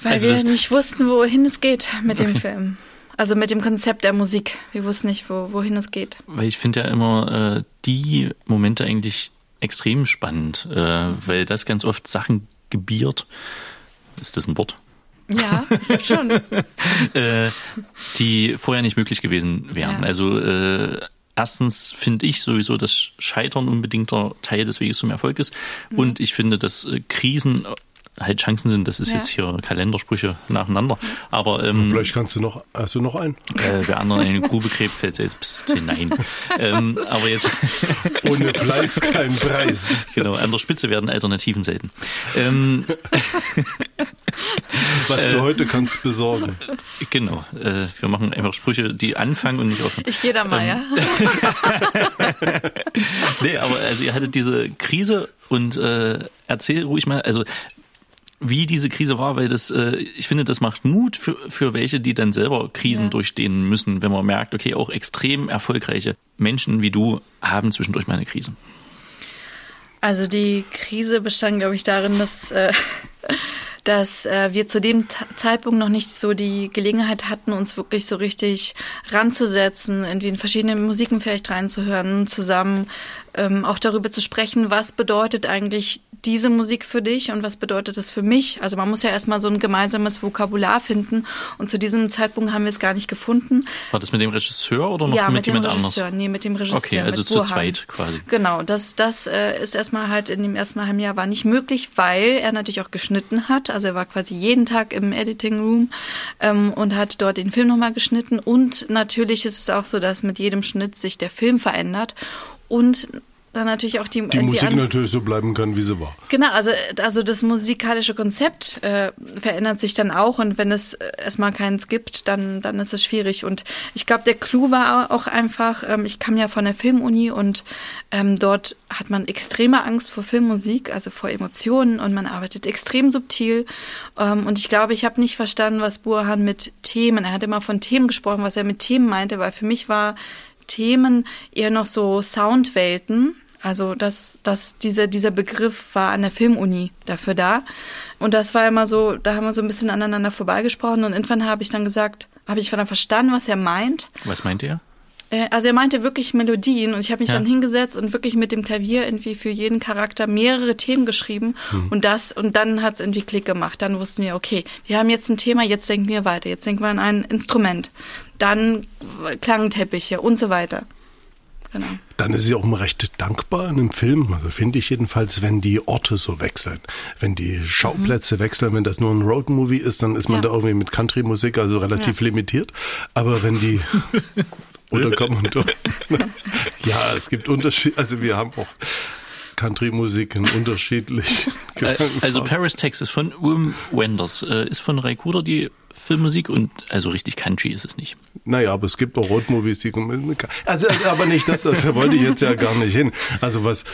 Weil Also wir nicht wussten, wohin es geht mit dem Okay. Film. Also mit dem Konzept der Musik. Wir wussten nicht, wo, wohin es geht. Weil ich finde ja immer äh, die Momente eigentlich extrem spannend, äh, weil das ganz oft Sachen gebiert. Ist das ein Wort? Ja, schon. äh, die vorher nicht möglich gewesen wären. Ja. Also äh, erstens finde ich sowieso, dass Scheitern unbedingter Teil des Weges zum Erfolg ist. Und ich finde, dass äh, Krisen halt Chancen sind. Das ist ja. jetzt hier Kalendersprüche nacheinander. Aber ähm, vielleicht kannst du noch, hast du noch einen? Äh, wer anderen eine Grube gräbt, fällt selbst pst, hinein. ähm, aber jetzt ohne Fleiß kein Preis. Genau, an der Spitze werden Alternativen selten. Ähm, Was du äh, heute kannst besorgen. Genau, äh, wir machen einfach Sprüche, die anfangen und nicht aufhören. Ich gehe da mal, ähm, ja. nee, aber also ihr hattet diese Krise und äh, erzähl ruhig mal, also wie diese Krise war, weil das, äh, ich finde, das macht Mut für, für welche, die dann selber Krisen ja. durchstehen müssen, wenn man merkt, okay, auch extrem erfolgreiche Menschen wie du haben zwischendurch mal eine Krise. Also die Krise bestand, glaube ich, darin, dass äh, dass äh, wir zu dem Zeitpunkt noch nicht so die Gelegenheit hatten, uns wirklich so richtig ranzusetzen, irgendwie in verschiedene Musiken vielleicht reinzuhören, zusammen ähm, auch darüber zu sprechen, was bedeutet eigentlich diese Musik für dich und was bedeutet das für mich? Also man muss ja erstmal so ein gemeinsames Vokabular finden und zu diesem Zeitpunkt haben wir es gar nicht gefunden. War das mit dem Regisseur oder noch ja, mit, mit jemand anders? Nee, mit dem Regisseur. Okay, also zu zweit quasi. Genau, das, das äh, ist erstmal halt in dem ersten halben Jahr war nicht möglich, weil er natürlich auch geschnitten hat. Also er war quasi jeden Tag im Editing Room ähm, und hat dort den Film nochmal geschnitten und natürlich ist es auch so, dass mit jedem Schnitt sich der Film verändert und dann natürlich auch die, die Musik die natürlich so bleiben kann, wie sie war. Genau, also, also das musikalische Konzept äh, verändert sich dann auch und wenn es äh, erstmal keins gibt, dann, dann ist es schwierig. Und ich glaube, der Clou war auch einfach, ähm, ich kam ja von der Filmuni und ähm, dort hat man extreme Angst vor Filmmusik, also vor Emotionen und man arbeitet extrem subtil. Ähm, und ich glaube, ich habe nicht verstanden, was Burhan mit Themen, er hat immer von Themen gesprochen, was er mit Themen meinte, weil für mich war Themen eher noch so Soundwelten. Also das, das, diese, dieser Begriff war an der Filmuni dafür da. Und das war immer so, da haben wir so ein bisschen aneinander vorbeigesprochen und irgendwann habe ich dann gesagt, habe ich dann verstanden, was er meint. Was meint er? Äh, also er meinte wirklich Melodien und ich habe mich ja. dann hingesetzt und wirklich mit dem Klavier irgendwie für jeden Charakter mehrere Themen geschrieben mhm. und das und dann hat es irgendwie Klick gemacht. Dann wussten wir, okay, wir haben jetzt ein Thema, jetzt denken wir weiter, jetzt denken wir an ein Instrument, dann Klangteppiche und so weiter. Genau. Dann ist sie auch immer recht dankbar in einem Film, also finde ich jedenfalls, wenn die Orte so wechseln. Wenn die Schauplätze mhm. wechseln, wenn das nur ein Roadmovie ist, dann ist man ja. da irgendwie mit Country-Musik also relativ ja. limitiert. Aber wenn die Oder kann man doch. ja, es gibt Unterschiede. Also wir haben auch Country-Musiken unterschiedlich. Äh, also Paris, Texas von Wim Wenders. Äh, ist von Ray Cooder die Filmmusik und also richtig Country ist es nicht. Naja, aber es gibt auch Roadmovies, die also aber nicht das, das wollte ich jetzt ja gar nicht hin. Also was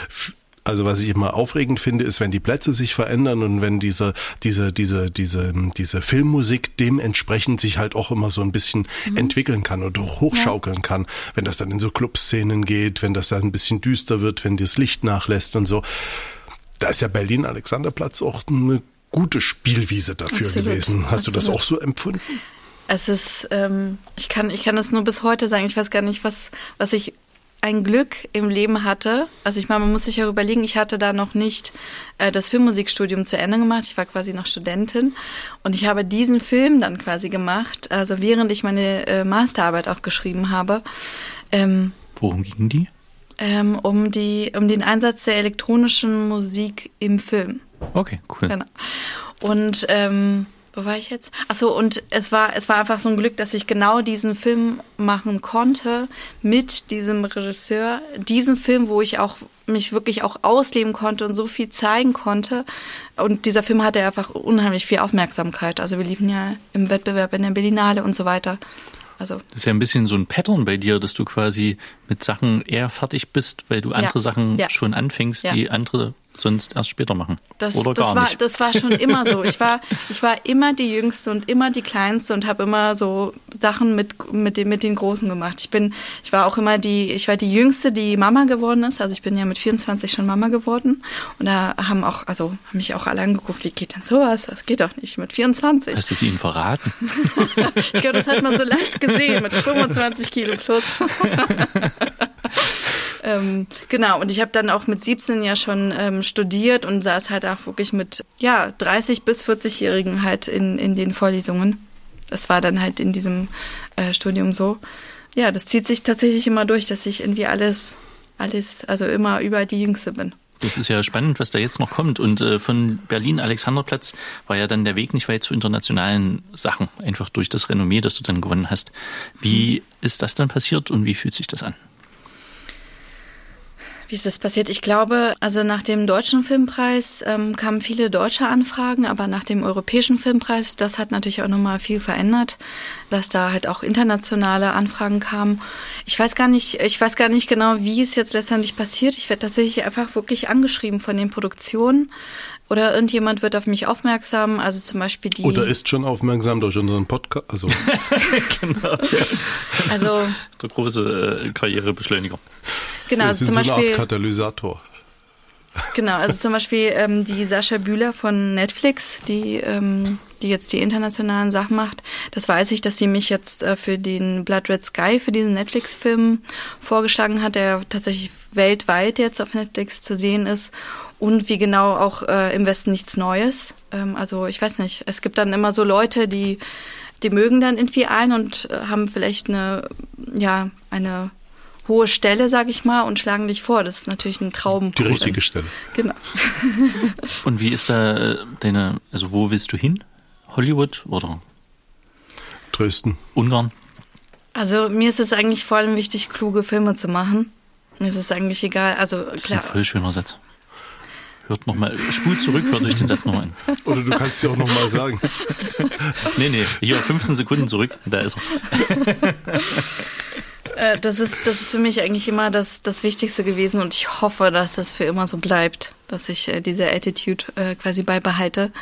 also was ich immer aufregend finde, ist, wenn die Plätze sich verändern und wenn diese, diese, diese, diese, diese Filmmusik dementsprechend sich halt auch immer so ein bisschen mhm. entwickeln kann oder hochschaukeln ja. kann. Wenn das dann in so Clubszenen geht, wenn das dann ein bisschen düster wird, wenn das Licht nachlässt und so. Da ist ja Berlin Alexanderplatz auch eine gute Spielwiese dafür Absolut. gewesen. Hast Absolut. du das auch so empfunden? Es ist, ähm, ich kann, ich kann das nur bis heute sagen. Ich weiß gar nicht, was, was ich ein Glück im Leben hatte. Also ich meine, man muss sich ja überlegen, ich hatte da noch nicht äh, das Filmmusikstudium zu Ende gemacht. Ich war quasi noch Studentin und ich habe diesen Film dann quasi gemacht, also während ich meine äh, Masterarbeit auch geschrieben habe. Ähm, Worum ging die? Ähm, um die, um den Einsatz der elektronischen Musik im Film. Okay, cool. Genau. Und ähm, wo war ich jetzt? Achso, und es war, es war einfach so ein Glück, dass ich genau diesen Film machen konnte mit diesem Regisseur. Diesen Film, wo ich auch mich wirklich auch ausleben konnte und so viel zeigen konnte. Und dieser Film hatte einfach unheimlich viel Aufmerksamkeit. Also wir liefen ja im Wettbewerb in der Berlinale und so weiter. Also das ist ja ein bisschen so ein Pattern bei dir, dass du quasi mit Sachen eher fertig bist, weil du andere ja, Sachen ja. schon anfängst, ja. die andere sonst erst später machen. Das, Oder das gar war, nicht. Das war schon immer so. Ich war, ich war immer die Jüngste und immer die Kleinste und habe immer so Sachen mit, mit, den, mit den Großen gemacht. Ich bin, ich war auch immer die, ich war die Jüngste, die Mama geworden ist. Also ich bin ja mit 24 schon Mama geworden. Und da haben auch, also haben mich auch alle angeguckt, wie geht denn sowas? Das geht doch nicht mit 24. Hast du es ihnen verraten? ich glaube, das hat man so leicht gesehen mit 25 Kilo plus. Ähm, genau, und ich habe dann auch mit 17 ja schon ähm, studiert und saß halt auch wirklich mit ja, 30 bis 40-Jährigen halt in, in den Vorlesungen. Das war dann halt in diesem äh, Studium so. Ja, das zieht sich tatsächlich immer durch, dass ich irgendwie alles, alles, also immer über die Jüngste bin. Das ist ja spannend, was da jetzt noch kommt. Und äh, von Berlin Alexanderplatz war ja dann der Weg nicht weit zu internationalen Sachen, einfach durch das Renommee, das du dann gewonnen hast. Wie ist das dann passiert und wie fühlt sich das an? Wie ist das passiert? Ich glaube, also nach dem deutschen Filmpreis ähm, kamen viele deutsche Anfragen, aber nach dem europäischen Filmpreis, das hat natürlich auch nochmal viel verändert, dass da halt auch internationale Anfragen kamen. Ich weiß gar nicht, ich weiß gar nicht genau, wie es jetzt letztendlich passiert. Ich werde tatsächlich einfach wirklich angeschrieben von den Produktionen. Oder irgendjemand wird auf mich aufmerksam, also zum Beispiel die. Oder ist schon aufmerksam durch unseren Podcast. Also, genau. Ja. Also der große äh, Karrierebeschleuniger. Genau, also zum so Beispiel. Eine Art Katalysator. Genau, also zum Beispiel ähm, die Sascha Bühler von Netflix, die, ähm, die jetzt die internationalen Sachen macht. Das weiß ich, dass sie mich jetzt äh, für den Blood Red Sky, für diesen Netflix-Film vorgeschlagen hat, der tatsächlich weltweit jetzt auf Netflix zu sehen ist. Und wie genau auch äh, im Westen nichts Neues. Ähm, also ich weiß nicht, es gibt dann immer so Leute, die, die mögen dann irgendwie ein und äh, haben vielleicht eine, ja, eine hohe Stelle, sag ich mal, und schlagen dich vor. Das ist natürlich ein Traum. Die richtige Stelle. Genau. und wie ist da äh, deine, also wo willst du hin? Hollywood oder? Dresden. Ungarn? Also mir ist es eigentlich vor allem wichtig, kluge Filme zu machen. Mir ist es eigentlich egal. Also klar. Das ist ein voll schöner Satz. Hört nochmal, spult zurück, hört euch den Satz nochmal an. Oder du kannst sie auch nochmal sagen. nee, nee, hier 15 Sekunden zurück, da ist er. Äh, das, ist, das ist für mich eigentlich immer das, das Wichtigste gewesen und ich hoffe, dass das für immer so bleibt, dass ich äh, diese Attitude äh, quasi beibehalte.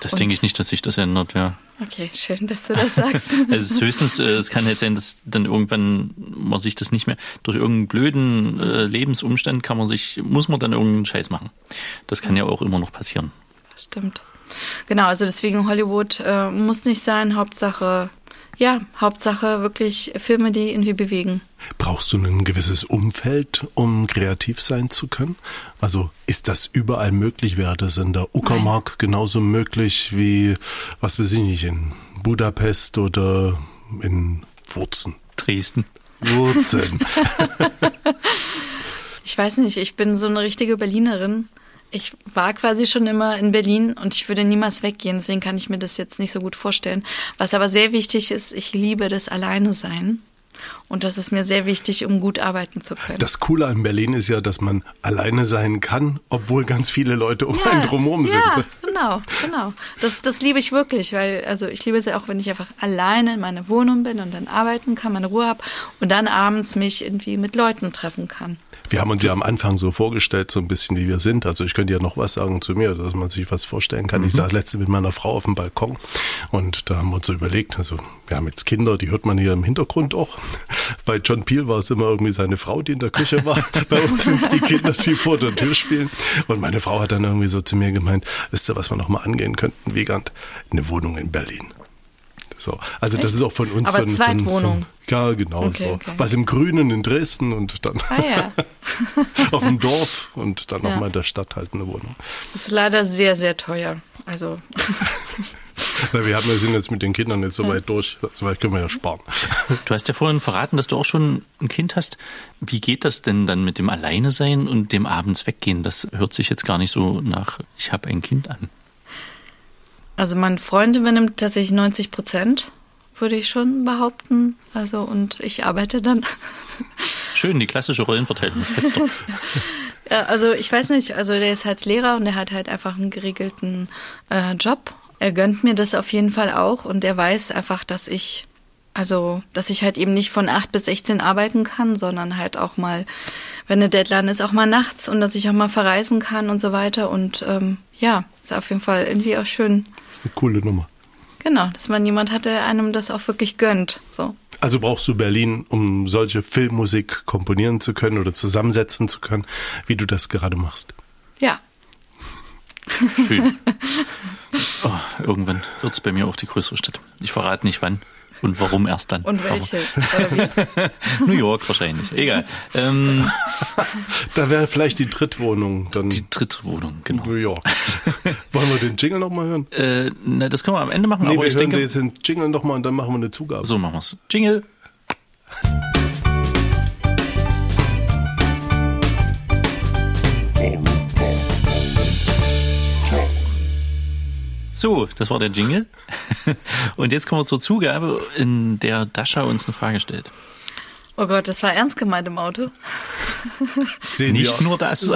Das denke ich nicht, dass sich das ändert, ja. Okay, schön, dass du das sagst. also höchstens, äh, es kann jetzt sein, dass dann irgendwann man sich das nicht mehr durch irgendeinen blöden äh, Lebensumstand kann man sich, muss man dann irgendeinen Scheiß machen. Das kann ja auch immer noch passieren. Stimmt. Genau, also deswegen Hollywood äh, muss nicht sein, Hauptsache ja, Hauptsache wirklich Filme, die irgendwie bewegen. Brauchst du ein gewisses Umfeld, um kreativ sein zu können? Also ist das überall möglich? Wäre das in der Uckermark Nein. genauso möglich wie, was weiß ich nicht, in Budapest oder in Wurzen? Dresden. Wurzen. ich weiß nicht, ich bin so eine richtige Berlinerin ich war quasi schon immer in Berlin und ich würde niemals weggehen, deswegen kann ich mir das jetzt nicht so gut vorstellen. Was aber sehr wichtig ist, ich liebe das Alleine sein. Und das ist mir sehr wichtig, um gut arbeiten zu können. Das Coole an Berlin ist ja, dass man alleine sein kann, obwohl ganz viele Leute um ja, einen drumherum sind. Ja, genau, genau. Das, das liebe ich wirklich, weil also ich liebe es ja auch, wenn ich einfach alleine in meiner Wohnung bin und dann arbeiten kann, meine Ruhe habe und dann abends mich irgendwie mit Leuten treffen kann. Wir haben uns ja am Anfang so vorgestellt, so ein bisschen wie wir sind. Also ich könnte ja noch was sagen zu mir, dass man sich was vorstellen kann. Mhm. Ich saß letztens mit meiner Frau auf dem Balkon und da haben wir uns so überlegt, also wir haben jetzt Kinder, die hört man hier im Hintergrund auch. Bei John Peel war es immer irgendwie seine Frau, die in der Küche war. Bei uns sind es die Kinder, die vor der Tür spielen. Und meine Frau hat dann irgendwie so zu mir gemeint, wisst ihr, was wir noch mal angehen könnten, Wiegand? Eine Wohnung in Berlin. So, also Echt? das ist auch von uns Aber so ein, Zweitwohnung. So ein, ja, genau okay, so. Okay. Was im Grünen in Dresden und dann ah, ja. auf dem Dorf und dann ja. nochmal in der Stadt halt eine Wohnung. Das ist leider sehr, sehr teuer. Also. Na, wir, haben, wir sind jetzt mit den Kindern nicht so weit durch, so weit können wir ja sparen. Du hast ja vorhin verraten, dass du auch schon ein Kind hast. Wie geht das denn dann mit dem Alleine sein und dem abends weggehen? Das hört sich jetzt gar nicht so nach, ich habe ein Kind an. Also mein Freund übernimmt tatsächlich 90 Prozent, würde ich schon behaupten. Also und ich arbeite dann. Schön, die klassische Rollenverteilung. Ja, also ich weiß nicht, also der ist halt Lehrer und der hat halt einfach einen geregelten äh, Job. Er gönnt mir das auf jeden Fall auch und er weiß einfach, dass ich also, dass ich halt eben nicht von 8 bis 16 arbeiten kann, sondern halt auch mal, wenn eine Deadline ist, auch mal nachts und dass ich auch mal verreisen kann und so weiter. Und ähm, ja, ist auf jeden Fall irgendwie auch schön, eine coole Nummer. Genau, dass man jemand hat, der einem das auch wirklich gönnt. So. Also brauchst du Berlin, um solche Filmmusik komponieren zu können oder zusammensetzen zu können, wie du das gerade machst. Ja. Schön. Oh, irgendwann wird es bei mir auch die größere Stadt. Ich verrate nicht wann. Und warum erst dann? Und welche? New York wahrscheinlich. Egal. Ähm, da wäre vielleicht die Drittwohnung dann. Die Drittwohnung, genau. New York. Wollen wir den Jingle nochmal hören? Äh, na, das können wir am Ende machen. Nee, aber wir ich hören denke, jetzt den Jingle nochmal und dann machen wir eine Zugabe. So machen wir's. Jingle. So, das war der Jingle. Und jetzt kommen wir zur Zugabe, in der Dasha uns eine Frage stellt. Oh Gott, das war ernst gemeint im Auto. Sehen Nicht nur das.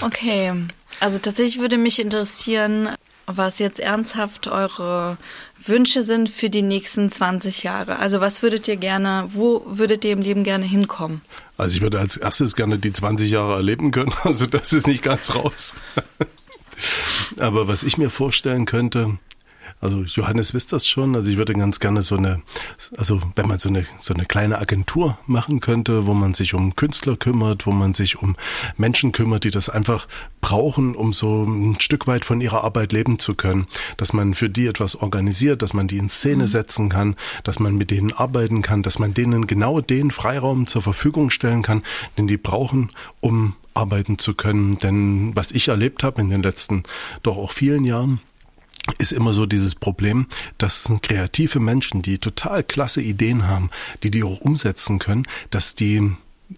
okay, also tatsächlich würde mich interessieren, was jetzt ernsthaft eure Wünsche sind für die nächsten 20 Jahre. Also was würdet ihr gerne, wo würdet ihr im Leben gerne hinkommen? Also ich würde als erstes gerne die 20 Jahre erleben können. Also das ist nicht ganz raus. Aber was ich mir vorstellen könnte, also Johannes wisst das schon. Also ich würde ganz gerne so eine, also wenn man so eine so eine kleine Agentur machen könnte, wo man sich um Künstler kümmert, wo man sich um Menschen kümmert, die das einfach brauchen, um so ein Stück weit von ihrer Arbeit leben zu können, dass man für die etwas organisiert, dass man die in Szene mhm. setzen kann, dass man mit denen arbeiten kann, dass man denen genau den Freiraum zur Verfügung stellen kann, den die brauchen, um arbeiten zu können. Denn was ich erlebt habe in den letzten doch auch vielen Jahren, ist immer so dieses Problem, dass kreative Menschen, die total klasse Ideen haben, die die auch umsetzen können, dass die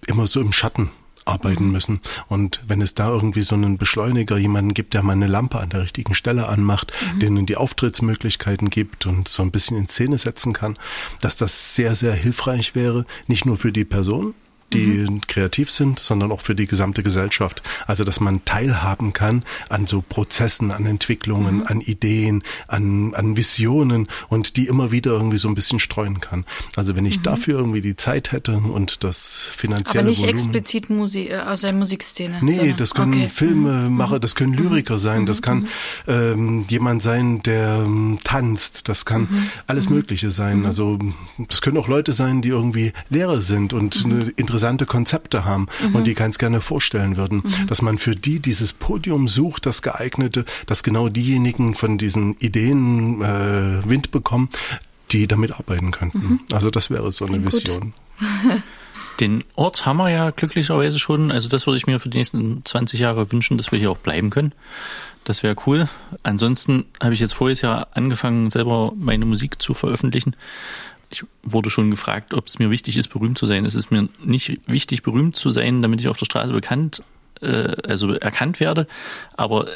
immer so im Schatten arbeiten mhm. müssen. Und wenn es da irgendwie so einen Beschleuniger, jemanden gibt, der mal eine Lampe an der richtigen Stelle anmacht, mhm. denen die Auftrittsmöglichkeiten gibt und so ein bisschen in Szene setzen kann, dass das sehr, sehr hilfreich wäre, nicht nur für die Person, die mhm. kreativ sind, sondern auch für die gesamte Gesellschaft. Also, dass man teilhaben kann an so Prozessen, an Entwicklungen, mhm. an Ideen, an, an Visionen und die immer wieder irgendwie so ein bisschen streuen kann. Also, wenn ich mhm. dafür irgendwie die Zeit hätte und das finanzielle Aber nicht Volumen, explizit Musik, äh, aus der Musikszene. Nee, sondern, das können okay. Filmemacher, mhm. das können mhm. Lyriker sein, das kann mhm. ähm, jemand sein, der ähm, tanzt, das kann alles Mögliche sein. Also, das können auch Leute sein, die irgendwie Lehrer sind und eine interessante interessante Konzepte haben mhm. und die ganz gerne vorstellen würden, mhm. dass man für die dieses Podium sucht, das geeignete, dass genau diejenigen von diesen Ideen äh, Wind bekommen, die damit arbeiten könnten. Mhm. Also das wäre so eine Vision. Den Ort haben wir ja glücklicherweise schon. Also das würde ich mir für die nächsten 20 Jahre wünschen, dass wir hier auch bleiben können. Das wäre cool. Ansonsten habe ich jetzt voriges Jahr angefangen, selber meine Musik zu veröffentlichen ich wurde schon gefragt, ob es mir wichtig ist, berühmt zu sein. Es ist mir nicht wichtig, berühmt zu sein, damit ich auf der Straße bekannt, äh, also erkannt werde. Aber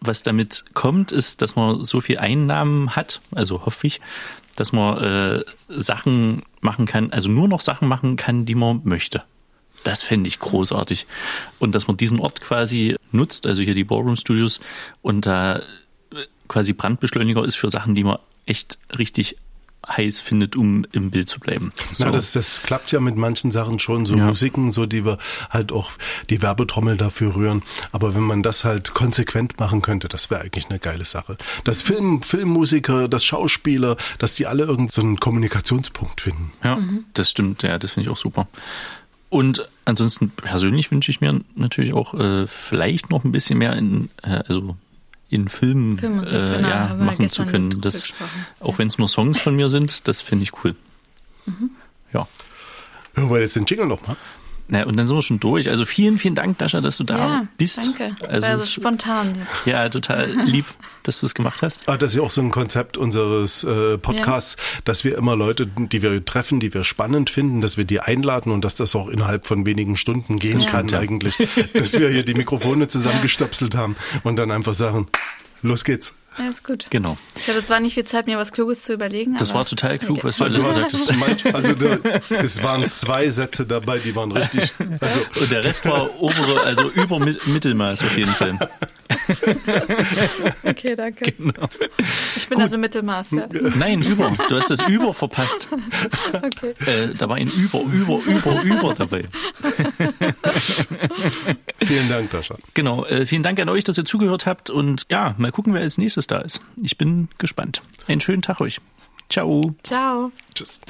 was damit kommt, ist, dass man so viel Einnahmen hat, also hoffe ich, dass man äh, Sachen machen kann, also nur noch Sachen machen kann, die man möchte. Das fände ich großartig. Und dass man diesen Ort quasi nutzt, also hier die Ballroom Studios, und da quasi Brandbeschleuniger ist für Sachen, die man echt richtig heiß findet, um im Bild zu bleiben. So. Na, das, das klappt ja mit manchen Sachen schon, so ja. Musiken, so die wir halt auch die Werbetrommel dafür rühren. Aber wenn man das halt konsequent machen könnte, das wäre eigentlich eine geile Sache. Dass Film, Filmmusiker, dass Schauspieler, dass die alle irgendeinen so Kommunikationspunkt finden. Ja, mhm. das stimmt, ja, das finde ich auch super. Und ansonsten persönlich wünsche ich mir natürlich auch äh, vielleicht noch ein bisschen mehr in, äh, also in Filmen äh, genau, ja, machen zu können. Das, auch ja. wenn es nur Songs von mir sind, das finde ich cool. Mhm. Ja. Hören wir jetzt den Jingle nochmal? Na, und dann sind wir schon durch. Also vielen, vielen Dank, Dascha, dass du da ja, bist. Danke. Also, also spontan. Jetzt. Ja, total lieb, dass du es gemacht hast. Ah, das ist ja auch so ein Konzept unseres äh, Podcasts, ja. dass wir immer Leute, die wir treffen, die wir spannend finden, dass wir die einladen und dass das auch innerhalb von wenigen Stunden gehen ja. kann eigentlich. dass wir hier die Mikrofone zusammengestöpselt haben und dann einfach sagen, los geht's. Ja, ist gut. Genau. Ich hatte zwar nicht viel Zeit, mir was Kluges zu überlegen. Das war total klug, okay. was du alles gesagt hast. Also da, es waren zwei Sätze dabei, die waren richtig. Also Und der Rest war obere, also über Mittelmaß auf jeden Fall. Okay, danke. Genau. Ich bin Gut. also Mittelmaß, ja? Nein, über. Du hast das über verpasst. Okay. Äh, da war ein über, über, über, über dabei. Vielen Dank, Dascha. Genau. Äh, vielen Dank an euch, dass ihr zugehört habt. Und ja, mal gucken, wer als nächstes da ist. Ich bin gespannt. Einen schönen Tag euch. Ciao. Ciao. Tschüss.